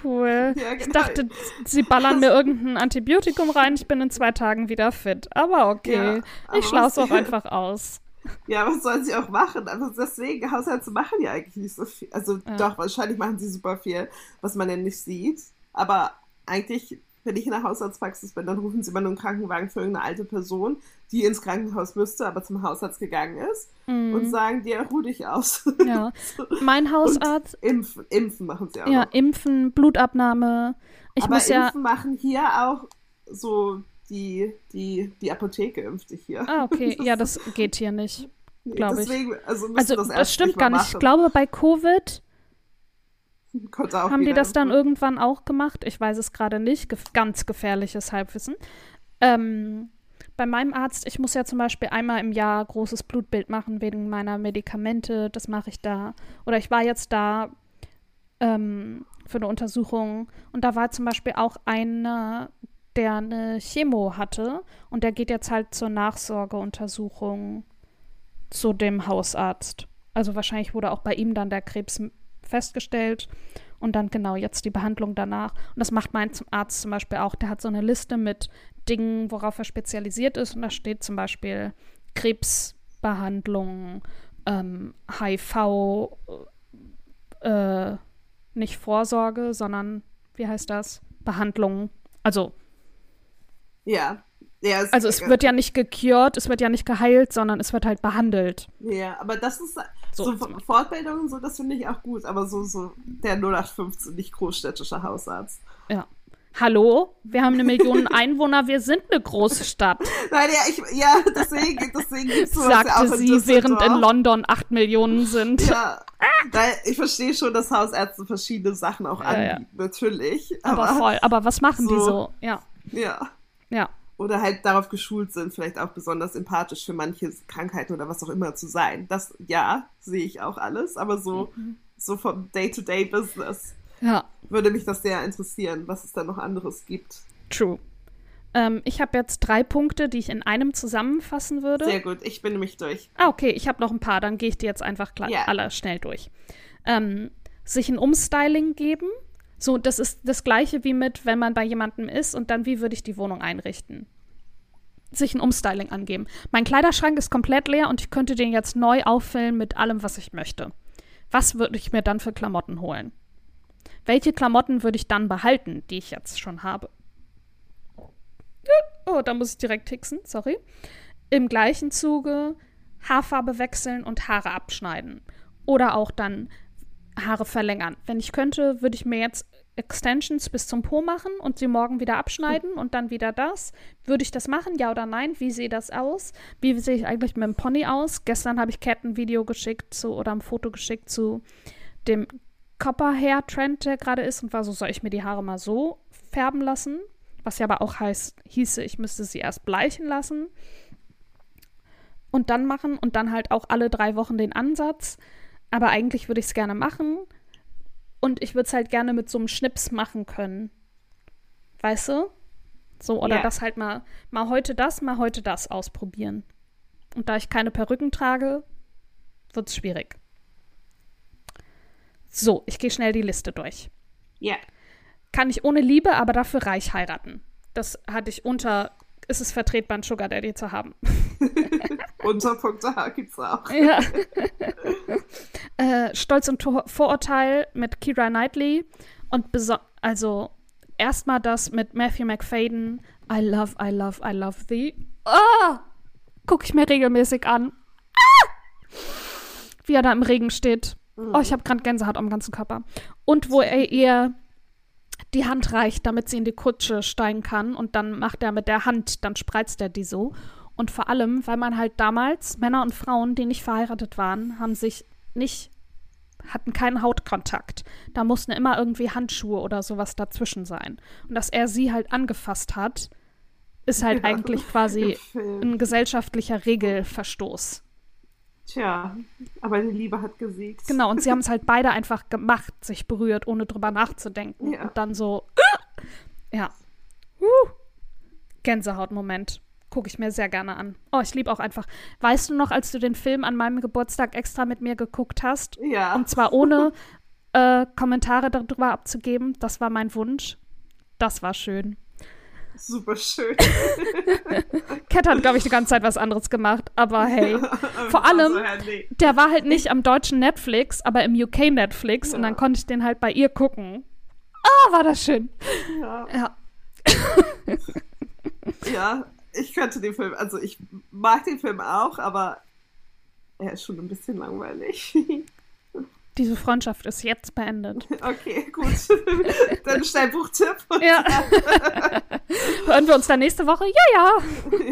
[SPEAKER 2] Cool.
[SPEAKER 1] Ja,
[SPEAKER 2] Ich
[SPEAKER 1] genau.
[SPEAKER 2] dachte, Sie ballern mir irgendein Antibiotikum rein, ich bin in zwei Tagen wieder fit. Aber okay.
[SPEAKER 1] Ja, aber
[SPEAKER 2] ich schlau's auch einfach aus.
[SPEAKER 1] Ja, was sollen sie auch machen? Also deswegen, Hausärzte machen ja eigentlich nicht so viel. Also
[SPEAKER 2] Ja.
[SPEAKER 1] doch, wahrscheinlich machen sie super viel, was man denn nicht sieht. Aber eigentlich, wenn ich in der Hausarztpraxis bin, dann rufen sie immer nur einen Krankenwagen für irgendeine alte Person, die ins Krankenhaus müsste, aber zum Hausarzt gegangen ist und
[SPEAKER 2] Mhm.
[SPEAKER 1] sagen dir, ruh dich aus.
[SPEAKER 2] Ja. Mein Hausarzt,
[SPEAKER 1] Impfen, impfen machen sie auch.
[SPEAKER 2] ja,
[SPEAKER 1] noch.
[SPEAKER 2] Impfen, Blutabnahme. Ich
[SPEAKER 1] aber
[SPEAKER 2] muss ja.
[SPEAKER 1] impfen machen hier auch so die, die, die Apotheke impft dich hier.
[SPEAKER 2] Ah, okay. Ja, das geht hier nicht.
[SPEAKER 1] Nee,
[SPEAKER 2] glaub ich.
[SPEAKER 1] Deswegen, also,
[SPEAKER 2] Also,
[SPEAKER 1] das,
[SPEAKER 2] das, stimmt gar nicht. Ich
[SPEAKER 1] machen.
[SPEAKER 2] glaube, bei Covid haben die das dann irgendwann auch gemacht. Ich weiß es gerade nicht. Gef ganz gefährliches Halbwissen. Ähm, bei meinem Arzt, ich muss ja zum Beispiel einmal im Jahr großes Blutbild machen wegen meiner Medikamente. Das mache ich da. Oder ich war jetzt da ähm, für eine Untersuchung und da war zum Beispiel auch einer, der eine Chemo hatte und der geht jetzt halt zur Nachsorgeuntersuchung zu dem Hausarzt. Also wahrscheinlich wurde auch bei ihm dann der Krebs festgestellt und dann genau jetzt die Behandlung danach. Und das macht mein Arzt zum Beispiel auch. Der hat so eine Liste mit Dingen, worauf er spezialisiert ist und da steht zum Beispiel Krebsbehandlung, ähm, HIV, äh, nicht Vorsorge, sondern wie heißt das? Behandlung. Also,
[SPEAKER 1] Ja. ja es,
[SPEAKER 2] also es wird ja nicht gecured, es wird ja nicht geheilt, sondern es wird halt behandelt.
[SPEAKER 1] Ja, aber das ist
[SPEAKER 2] So,
[SPEAKER 1] so. Fortbildungen, so, das finde ich auch gut, aber so, so der 0815 nicht großstädtische Hausarzt.
[SPEAKER 2] Ja. Hallo? Wir haben eine Million Einwohner, wir sind eine große Stadt.
[SPEAKER 1] Nein, ja, ich, ja deswegen, deswegen gibt's sowas
[SPEAKER 2] Sagte
[SPEAKER 1] ja auch in
[SPEAKER 2] sie, während in. London acht Millionen sind.
[SPEAKER 1] Ja, weil ich verstehe schon, dass Hausärzte verschiedene Sachen auch
[SPEAKER 2] Ja, ja.
[SPEAKER 1] anbieten, natürlich.
[SPEAKER 2] Aber,
[SPEAKER 1] Aber,
[SPEAKER 2] voll. Aber was machen die
[SPEAKER 1] so-
[SPEAKER 2] so? Ja,
[SPEAKER 1] ja.
[SPEAKER 2] ja.
[SPEAKER 1] Oder halt darauf geschult sind, vielleicht auch besonders empathisch für manche Krankheiten oder was auch immer zu sein. Das, ja, sehe ich auch alles, aber so,
[SPEAKER 2] Mhm.
[SPEAKER 1] so vom Day-to-Day-Business
[SPEAKER 2] Ja,
[SPEAKER 1] würde mich das sehr interessieren, was es da noch anderes gibt.
[SPEAKER 2] true. Ähm, ich habe jetzt drei Punkte, die ich in einem zusammenfassen würde.
[SPEAKER 1] Sehr gut, ich bin nämlich durch.
[SPEAKER 2] Ah, okay, ich habe noch ein paar, dann gehe ich die jetzt einfach klar, alle schnell durch. Ähm, sich ein Umstyling geben. So, das ist das gleiche wie mit, wenn man bei jemandem ist und dann, wie würde ich die Wohnung einrichten? Sich ein Umstyling angeben. Mein Kleiderschrank ist komplett leer und ich könnte den jetzt neu auffüllen mit allem, was ich möchte. Was würde ich mir dann für Klamotten holen? Welche Klamotten würde ich dann behalten, die ich jetzt schon habe? Oh, da muss ich direkt hixen, sorry. Im gleichen Zuge Haarfarbe wechseln und Haare abschneiden. Oder auch dann Haare verlängern. Wenn ich könnte, würde ich mir jetzt Extensions bis zum Po machen und sie morgen wieder abschneiden und dann wieder das. Würde ich das machen, ja oder nein? Wie sehe das aus? Wie sehe ich eigentlich mit dem Pony aus? Gestern habe ich Cat ein Video geschickt zu oder ein Foto geschickt zu dem Copper Hair Trend, der gerade ist und war so, soll ich mir die Haare mal so färben lassen? Was ja aber auch heißt, hieße, ich müsste sie erst bleichen lassen und dann machen und dann halt auch alle drei Wochen den Ansatz. Aber eigentlich würde ich es gerne machen und ich würde es halt gerne mit so einem Schnips machen können. Weißt du? So, oder
[SPEAKER 1] Ja.
[SPEAKER 2] das halt mal, mal heute das, mal heute das ausprobieren. Und da ich keine Perücken trage, wird es schwierig. So, ich gehe schnell die Liste durch.
[SPEAKER 1] Ja.
[SPEAKER 2] Kann ich ohne Liebe, aber dafür reich heiraten. Das hatte ich unter, ist es vertretbar, einen Sugar Daddy zu haben.
[SPEAKER 1] Unterpunkte H gibt's auch.
[SPEAKER 2] Ja. äh, Stolz und Tor Vorurteil mit Kira Knightley und also erstmal das mit Matthew McFadden. I love, I love, I love thee. Ah! Guck ich mir regelmäßig an. Ah! Wie er da im Regen steht. Oh, ich habe gerade Gänsehaut am ganzen Körper. Und wo er ihr die Hand reicht, damit sie in die Kutsche steigen kann und dann macht er mit der Hand, dann spreizt er die so. Und vor allem, weil man halt damals, Männer und Frauen, die nicht verheiratet waren, haben sich nicht, hatten keinen Hautkontakt. Da mussten immer irgendwie Handschuhe oder sowas dazwischen sein. Und dass er sie halt angefasst hat, ist halt
[SPEAKER 1] Ja,
[SPEAKER 2] eigentlich quasi ein gesellschaftlicher Regelverstoß.
[SPEAKER 1] Tja, aber die Liebe hat gesiegt.
[SPEAKER 2] Genau, und sie haben es halt beide einfach gemacht, sich berührt, ohne drüber nachzudenken.
[SPEAKER 1] Ja.
[SPEAKER 2] Und dann so, ja. Uh, Gänsehautmoment. Gucke ich mir sehr gerne an. Oh, ich liebe auch einfach. Weißt du noch, als du den Film an meinem Geburtstag extra mit mir geguckt hast?
[SPEAKER 1] Ja.
[SPEAKER 2] Und zwar ohne äh, Kommentare darüber abzugeben. Das war mein Wunsch. Das war schön.
[SPEAKER 1] Super schön.
[SPEAKER 2] Cat hat, glaube ich, die ganze Zeit was anderes gemacht. Aber hey, vor allem,
[SPEAKER 1] Also, nee.
[SPEAKER 2] der war halt nicht am deutschen Netflix, aber im UK Netflix. Und
[SPEAKER 1] Ja.
[SPEAKER 2] dann konnte ich den halt bei ihr gucken. Ah, war das schön.
[SPEAKER 1] ja.
[SPEAKER 2] Ja.
[SPEAKER 1] ja, ich könnte den Film, also ich mag den Film auch, aber er ist schon ein bisschen langweilig.
[SPEAKER 2] Diese Freundschaft ist jetzt beendet.
[SPEAKER 1] okay, gut. Dann schnell Buchtipp.
[SPEAKER 2] Ja. Hören wir uns dann nächste Woche? Ja,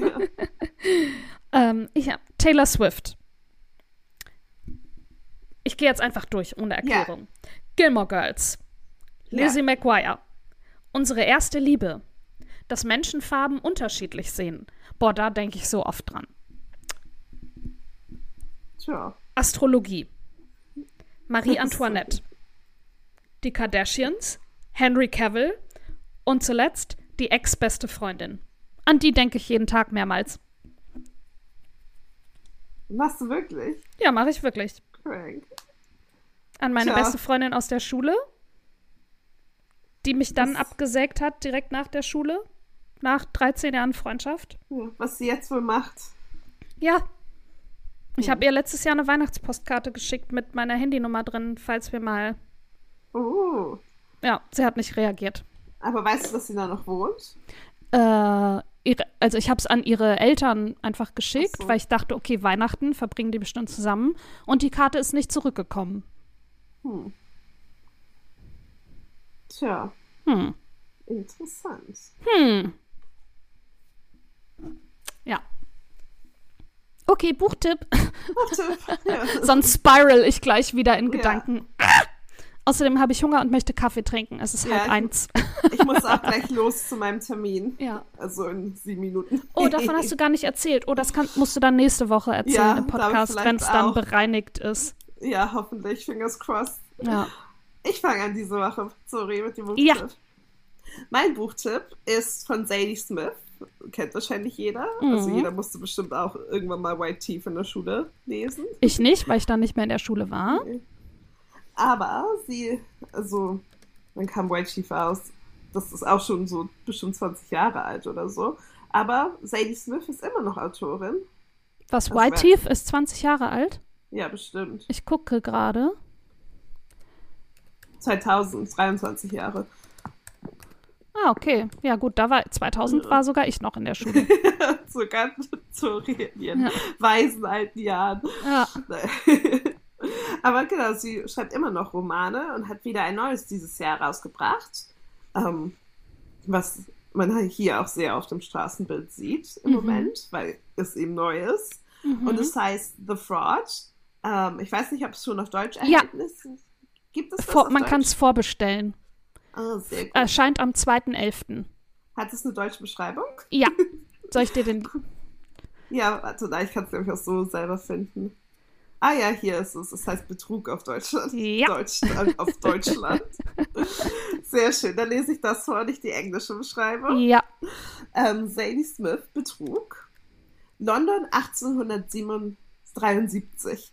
[SPEAKER 2] ja. ähm, ich, Taylor Swift. Ich gehe jetzt einfach durch, ohne Erklärung. Gilmore Girls. Lizzie
[SPEAKER 1] Ja.
[SPEAKER 2] McGuire. Unsere erste Liebe. Dass Menschenfarben unterschiedlich sehen. Boah, da denke ich so oft dran.
[SPEAKER 1] Tja.
[SPEAKER 2] Astrologie. Marie Antoinette. Die Kardashians. Henry Cavill. Und zuletzt die ex-beste Freundin. An die denke ich jeden Tag mehrmals.
[SPEAKER 1] Machst du wirklich?
[SPEAKER 2] Ja, mache ich wirklich.
[SPEAKER 1] Crank.
[SPEAKER 2] An meine
[SPEAKER 1] Tja.
[SPEAKER 2] beste Freundin aus der Schule, die mich dann
[SPEAKER 1] Das-
[SPEAKER 2] abgesägt hat, direkt nach der Schule. Nach 13 Jahren Freundschaft.
[SPEAKER 1] Ja, was sie jetzt wohl macht.
[SPEAKER 2] Ja. Ich habe ihr letztes Jahr eine Weihnachtspostkarte geschickt mit meiner Handynummer drin, falls wir mal.
[SPEAKER 1] Oh.
[SPEAKER 2] Ja, sie hat nicht reagiert.
[SPEAKER 1] Aber weißt du, dass sie da noch wohnt?
[SPEAKER 2] Äh, ihre, also ich habe es an ihre Eltern einfach geschickt,
[SPEAKER 1] so.
[SPEAKER 2] weil ich dachte, okay, Weihnachten verbringen die bestimmt zusammen. Und die Karte ist nicht zurückgekommen.
[SPEAKER 1] Hm. Tja.
[SPEAKER 2] Hm.
[SPEAKER 1] Interessant.
[SPEAKER 2] Hm. Ja. Okay, Buchtipp.
[SPEAKER 1] Buchtipp. Ja.
[SPEAKER 2] Sonst spiral ich gleich wieder in
[SPEAKER 1] Ja.
[SPEAKER 2] Gedanken. Außerdem habe ich Hunger und möchte Kaffee trinken. Es ist
[SPEAKER 1] Ja,
[SPEAKER 2] halb eins.
[SPEAKER 1] Ich muss auch gleich los zu meinem Termin.
[SPEAKER 2] Ja.
[SPEAKER 1] Also in sieben Minuten.
[SPEAKER 2] Oh, davon hast du gar nicht erzählt. Oh, das kann, musst du dann nächste Woche erzählen
[SPEAKER 1] Ja,
[SPEAKER 2] im Podcast, wenn es dann bereinigt ist.
[SPEAKER 1] Ja, hoffentlich. Fingers crossed.
[SPEAKER 2] Ja.
[SPEAKER 1] Ich fange an diese Woche. Sorry, mit dem Buchtipp.
[SPEAKER 2] Ja.
[SPEAKER 1] Mein Buchtipp ist von Sadie Smith. Kennt wahrscheinlich jeder. Also
[SPEAKER 2] Mhm.
[SPEAKER 1] jeder musste bestimmt auch irgendwann mal White Teeth in der Schule lesen.
[SPEAKER 2] Ich nicht, weil ich dann nicht mehr in der Schule war.
[SPEAKER 1] Aber sie, also, dann kam White Chief aus. Das ist auch schon so bestimmt 20 Jahre alt oder so. Aber Sadie Smith ist immer noch Autorin.
[SPEAKER 2] Was, White Teeth ist 20 Jahre alt?
[SPEAKER 1] Ja, bestimmt.
[SPEAKER 2] Ich gucke gerade.
[SPEAKER 1] 2000, 23 Jahre.
[SPEAKER 2] Ah, okay. Ja, gut, da war 2000 war sogar ich noch in der Schule.
[SPEAKER 1] Sogar zu ihren
[SPEAKER 2] Ja.
[SPEAKER 1] weisen alten Jahren.
[SPEAKER 2] Ja.
[SPEAKER 1] Aber genau, sie schreibt immer noch Romane und hat wieder ein neues dieses Jahr rausgebracht. Ähm, was man hier auch sehr auf dem Straßenbild sieht im
[SPEAKER 2] Mhm.
[SPEAKER 1] Moment, weil es eben neu ist.
[SPEAKER 2] Mhm.
[SPEAKER 1] Und es heißt The Fraud. Ähm, ich weiß nicht, ob es schon auf Deutsch
[SPEAKER 2] Ja.
[SPEAKER 1] erhältlich ist. Gibt es das
[SPEAKER 2] Vor, man kann es vorbestellen.
[SPEAKER 1] Ah, sehr gut.
[SPEAKER 2] Erscheint am 2.11.
[SPEAKER 1] Hat es eine deutsche Beschreibung?
[SPEAKER 2] Ja. Soll ich dir den.
[SPEAKER 1] Ja, warte, da, ich kann es nämlich auch so selber finden. Ah ja, hier ist es. Es heißt Betrug auf Deutschland.
[SPEAKER 2] Ja.
[SPEAKER 1] Deutschland auf Deutschland. Sehr schön. Dann lese ich das vor, nicht die englische Beschreibung.
[SPEAKER 2] Ja.
[SPEAKER 1] Ähm, Sadie Smith, Betrug. London 1873.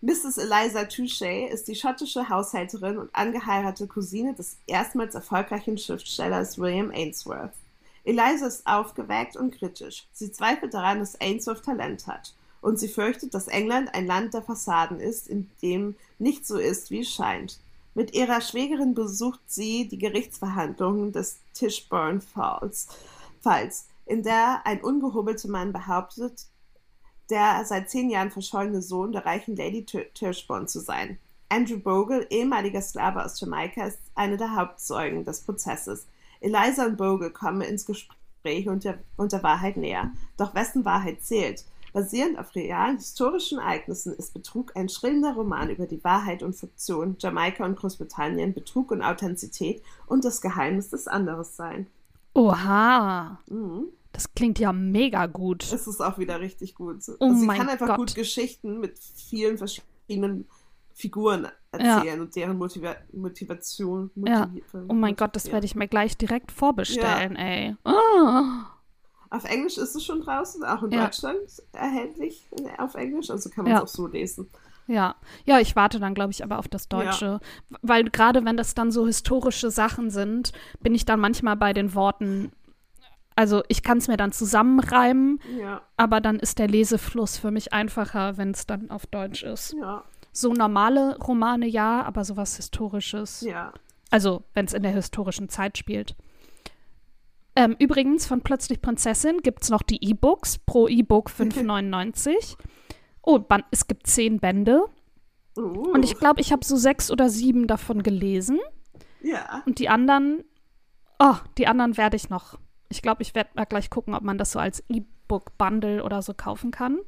[SPEAKER 1] Mrs. Eliza Touchet ist die schottische Haushälterin und angeheiratete Cousine des erstmals erfolgreichen Schriftstellers William Ainsworth. Eliza ist aufgeweckt und kritisch. Sie zweifelt daran, dass Ainsworth Talent hat. Und sie fürchtet, dass England ein Land der Fassaden ist, in dem nicht so ist, wie es scheint. Mit ihrer Schwägerin besucht sie die Gerichtsverhandlungen des Tichborne Falls, Falls in der ein ungehobelter Mann behauptet, der seit zehn Jahren verschollene Sohn der reichen Lady Tir- Tichborne zu sein. Andrew Bogle, ehemaliger Sklave aus Jamaika, ist einer der Hauptzeugen des Prozesses. Eliza und Bogle kommen ins Gespräch und der, und der Wahrheit näher. Doch wessen Wahrheit zählt? Basierend auf realen historischen Ereignissen ist Betrug ein schrillender Roman über die Wahrheit und Fiktion, Jamaika und Großbritannien, Betrug und Authentizität und das Geheimnis des Anderssein.
[SPEAKER 2] Oha.
[SPEAKER 1] Mhm.
[SPEAKER 2] Das klingt ja mega gut.
[SPEAKER 1] Es ist auch wieder richtig gut.
[SPEAKER 2] Oh
[SPEAKER 1] also sie kann einfach
[SPEAKER 2] Gott.
[SPEAKER 1] gut Geschichten mit vielen verschiedenen Figuren erzählen und deren Motiva Motivation.
[SPEAKER 2] Ja. Oh mein Gott, das werde ich mir gleich direkt vorbestellen, ey. Ah.
[SPEAKER 1] Auf Englisch ist es schon draußen, auch in
[SPEAKER 2] Ja.
[SPEAKER 1] Deutschland erhältlich äh, auf Englisch, also kann man
[SPEAKER 2] Ja.
[SPEAKER 1] es auch so lesen.
[SPEAKER 2] Ja, ja, ich warte dann, glaube ich, aber auf das Deutsche. Weil gerade wenn das dann so historische Sachen sind, bin ich dann manchmal bei den Worten. Also ich kann es mir dann zusammenreimen,
[SPEAKER 1] Ja,
[SPEAKER 2] aber dann ist der Lesefluss für mich einfacher, wenn es dann auf Deutsch ist.
[SPEAKER 1] ja,
[SPEAKER 2] So normale Romane ja, aber sowas Historisches.
[SPEAKER 1] ja.
[SPEAKER 2] Also wenn es in der historischen Zeit spielt. Ähm, übrigens, von Plötzlich Prinzessin gibt es noch die E-Books, pro E-Book 5,99. Oh, es gibt zehn Bände.
[SPEAKER 1] Uh,
[SPEAKER 2] Und ich glaube, ich habe so sechs oder sieben davon gelesen.
[SPEAKER 1] ja.
[SPEAKER 2] Und die anderen, oh, die anderen werde ich noch. Ich glaube, ich werde mal gleich gucken, ob man das so als E-Book-Bundle oder so kaufen kann.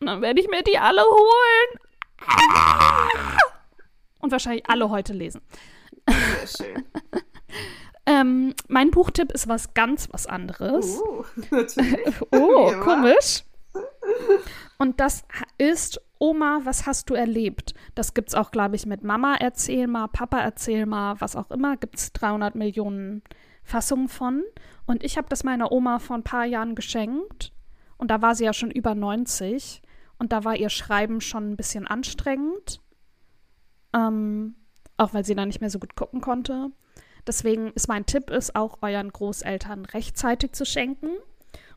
[SPEAKER 2] Und dann werde ich mir die alle holen. Und wahrscheinlich alle heute lesen.
[SPEAKER 1] Sehr schön.
[SPEAKER 2] Ähm, mein Buchtipp ist was ganz was anderes.
[SPEAKER 1] Uh, natürlich.
[SPEAKER 2] Oh,
[SPEAKER 1] immer.
[SPEAKER 2] komisch. Und das ist Oma, was hast du erlebt? Das gibt's auch, glaube ich, mit Mama erzähl mal, Papa erzähl mal, was auch immer. Gibt's 300 Millionen Fassungen von. Und ich habe das meiner Oma vor ein paar Jahren geschenkt. Und da war sie ja schon über 90. Und da war ihr Schreiben schon ein bisschen anstrengend. Ähm, auch weil sie dann nicht mehr so gut gucken konnte. Deswegen ist mein Tipp, ist auch euren Großeltern rechtzeitig zu schenken.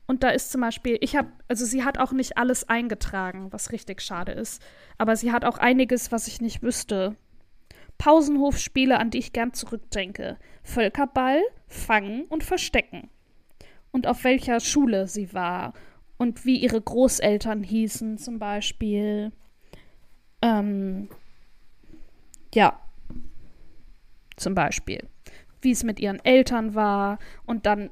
[SPEAKER 2] Und da ist zum Beispiel, ich habe, also sie hat auch nicht alles eingetragen, was richtig schade ist. Aber sie hat auch einiges, was ich nicht wüsste. Pausenhofspiele, an die ich gern zurückdenke. Völkerball, Fangen und Verstecken. Und auf welcher Schule sie war. Und wie ihre Großeltern hießen zum Beispiel. Ähm, ja. Zum Beispiel. wie es mit ihren Eltern war und dann,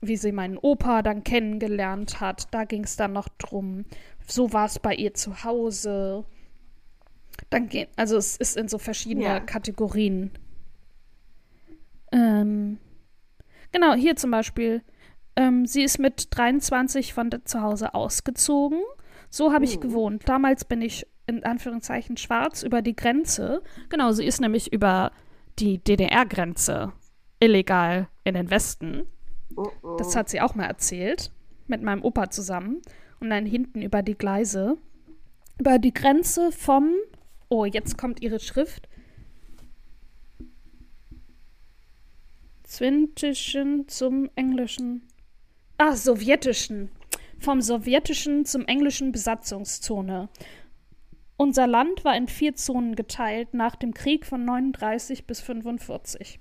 [SPEAKER 2] wie sie meinen Opa dann kennengelernt hat. Da ging es dann noch drum. So war es bei ihr zu Hause. Dann geht, also es ist in so verschiedene
[SPEAKER 1] Ja.
[SPEAKER 2] Kategorien. Ähm, genau, hier zum Beispiel. Ähm, sie ist mit 23 von zu Hause ausgezogen. So habe ich
[SPEAKER 1] Oh.
[SPEAKER 2] gewohnt. Damals bin ich in Anführungszeichen schwarz über die Grenze. Genau, sie ist nämlich über die DDR-Grenze illegal in den Westen.
[SPEAKER 1] Oh, oh.
[SPEAKER 2] Das hat sie auch mal erzählt. Mit meinem Opa zusammen. Und dann hinten über die Gleise. Über die Grenze vom. Oh, jetzt kommt ihre Schrift. Zwintischen zum Englischen. Ah, sowjetischen. Vom sowjetischen zum englischen Besatzungszone. Unser Land war in vier Zonen geteilt nach dem Krieg von 39 bis 45.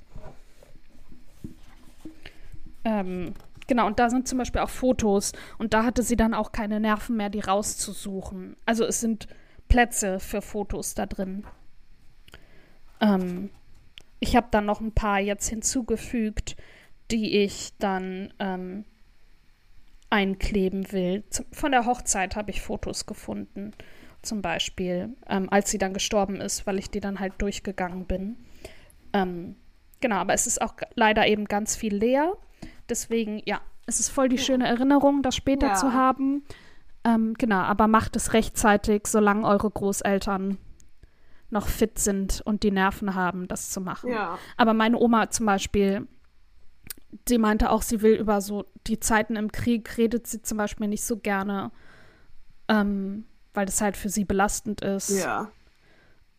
[SPEAKER 2] Ähm, genau, und da sind zum Beispiel auch Fotos. Und da hatte sie dann auch keine Nerven mehr, die rauszusuchen. Also es sind Plätze für Fotos da drin. Ähm, ich habe dann noch ein paar jetzt hinzugefügt, die ich dann ähm, einkleben will. Von der Hochzeit habe ich Fotos gefunden, zum Beispiel, ähm, als sie dann gestorben ist, weil ich die dann halt durchgegangen bin. Ähm, genau, aber es ist auch leider eben ganz viel leer. Deswegen, ja, es ist voll die schöne Erinnerung, das später
[SPEAKER 1] Ja.
[SPEAKER 2] zu haben. Ähm, genau, aber macht es rechtzeitig, solange eure Großeltern noch fit sind und die Nerven haben, das zu machen.
[SPEAKER 1] Ja.
[SPEAKER 2] Aber meine Oma zum Beispiel, die meinte auch, sie will über so die Zeiten im Krieg, redet sie zum Beispiel nicht so gerne, ähm, weil das halt für sie belastend ist.
[SPEAKER 1] Ja.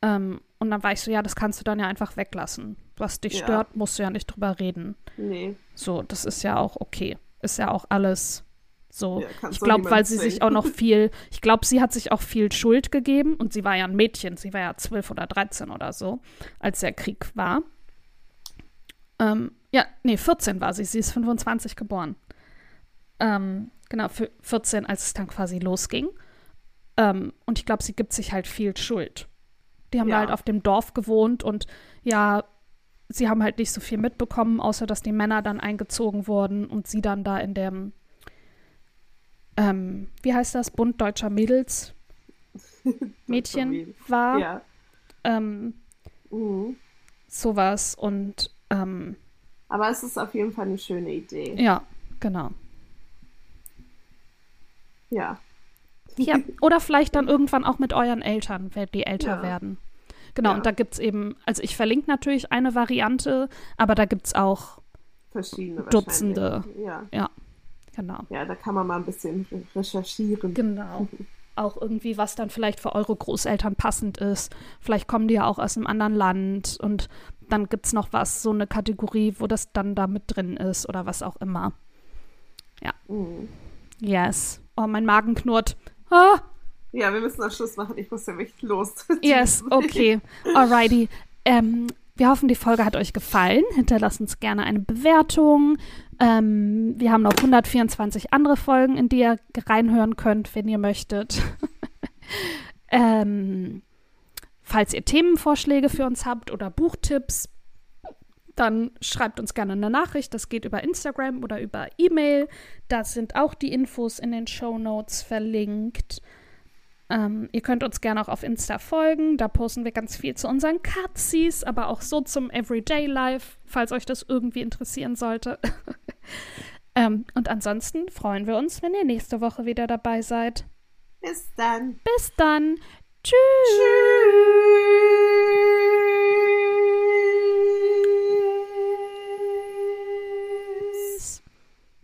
[SPEAKER 2] Ähm, und dann war ich so, ja, das kannst du dann ja einfach weglassen. Was dich
[SPEAKER 1] Ja.
[SPEAKER 2] stört, musst du ja nicht drüber reden.
[SPEAKER 1] Nee.
[SPEAKER 2] So, das ist ja auch okay. Ist ja auch alles so.
[SPEAKER 1] Ja,
[SPEAKER 2] ich glaube, weil sie sich
[SPEAKER 1] zwingen.
[SPEAKER 2] auch noch viel, ich glaube, sie hat sich auch viel Schuld gegeben und sie war ja ein Mädchen, sie war ja zwölf oder 13 oder so, als der Krieg war. Ähm, ja, nee, 14 war sie, sie ist 25 geboren. Ähm, genau, für 14, als es dann quasi losging. Ähm, und ich glaube, sie gibt sich halt viel Schuld. Die haben
[SPEAKER 1] Ja.
[SPEAKER 2] halt auf dem Dorf gewohnt und ja, sie haben halt nicht so viel mitbekommen, außer dass die Männer dann eingezogen wurden und sie dann da in dem, ähm, wie heißt das, Bund deutscher Mädels Mädchen
[SPEAKER 1] Mädel.
[SPEAKER 2] war.
[SPEAKER 1] Ja.
[SPEAKER 2] Ähm,
[SPEAKER 1] Mhm.
[SPEAKER 2] sowas und ähm,
[SPEAKER 1] Aber es ist auf jeden Fall eine schöne Idee.
[SPEAKER 2] ja, genau.
[SPEAKER 1] Ja.
[SPEAKER 2] Ja, oder vielleicht dann irgendwann auch mit euren Eltern, wenn die älter
[SPEAKER 1] Ja.
[SPEAKER 2] werden. Genau,
[SPEAKER 1] Ja.
[SPEAKER 2] und da gibt es eben, also ich verlinke natürlich eine Variante, aber da gibt es auch, Dutzende.
[SPEAKER 1] wahrscheinlich. Ja.
[SPEAKER 2] Genau.
[SPEAKER 1] ja, da kann man mal ein bisschen re- recherchieren.
[SPEAKER 2] Genau. Auch irgendwie, was dann vielleicht für eure Großeltern passend ist. Vielleicht kommen die ja auch aus einem anderen Land und dann gibt es noch was, so eine Kategorie, wo das dann da mit drin ist oder was auch immer.
[SPEAKER 1] Mhm.
[SPEAKER 2] Yes. Oh, mein Magen knurrt. Ah,
[SPEAKER 1] Ja, wir müssen noch Schluss machen. Ich muss ja wirklich los.
[SPEAKER 2] yes, okay. Alrighty. Ähm, wir hoffen, die Folge hat euch gefallen. Hinterlasst uns gerne eine Bewertung. Ähm, wir haben noch 124 andere Folgen, in die ihr reinhören könnt, wenn ihr möchtet. ähm, falls ihr Themenvorschläge für uns habt oder Buchtipps, dann schreibt uns gerne eine Nachricht. Das geht über Instagram oder über E-Mail. Da sind auch die Infos in den Show Notes verlinkt. Ähm, ihr könnt uns gerne auch auf Insta folgen. Da posten wir ganz viel zu unseren Cutsies, aber auch so zum Everyday Life, falls euch das irgendwie interessieren sollte. ähm, und ansonsten freuen wir uns, wenn ihr nächste Woche wieder dabei seid.
[SPEAKER 1] Bis dann.
[SPEAKER 2] Bis dann. Tschüss.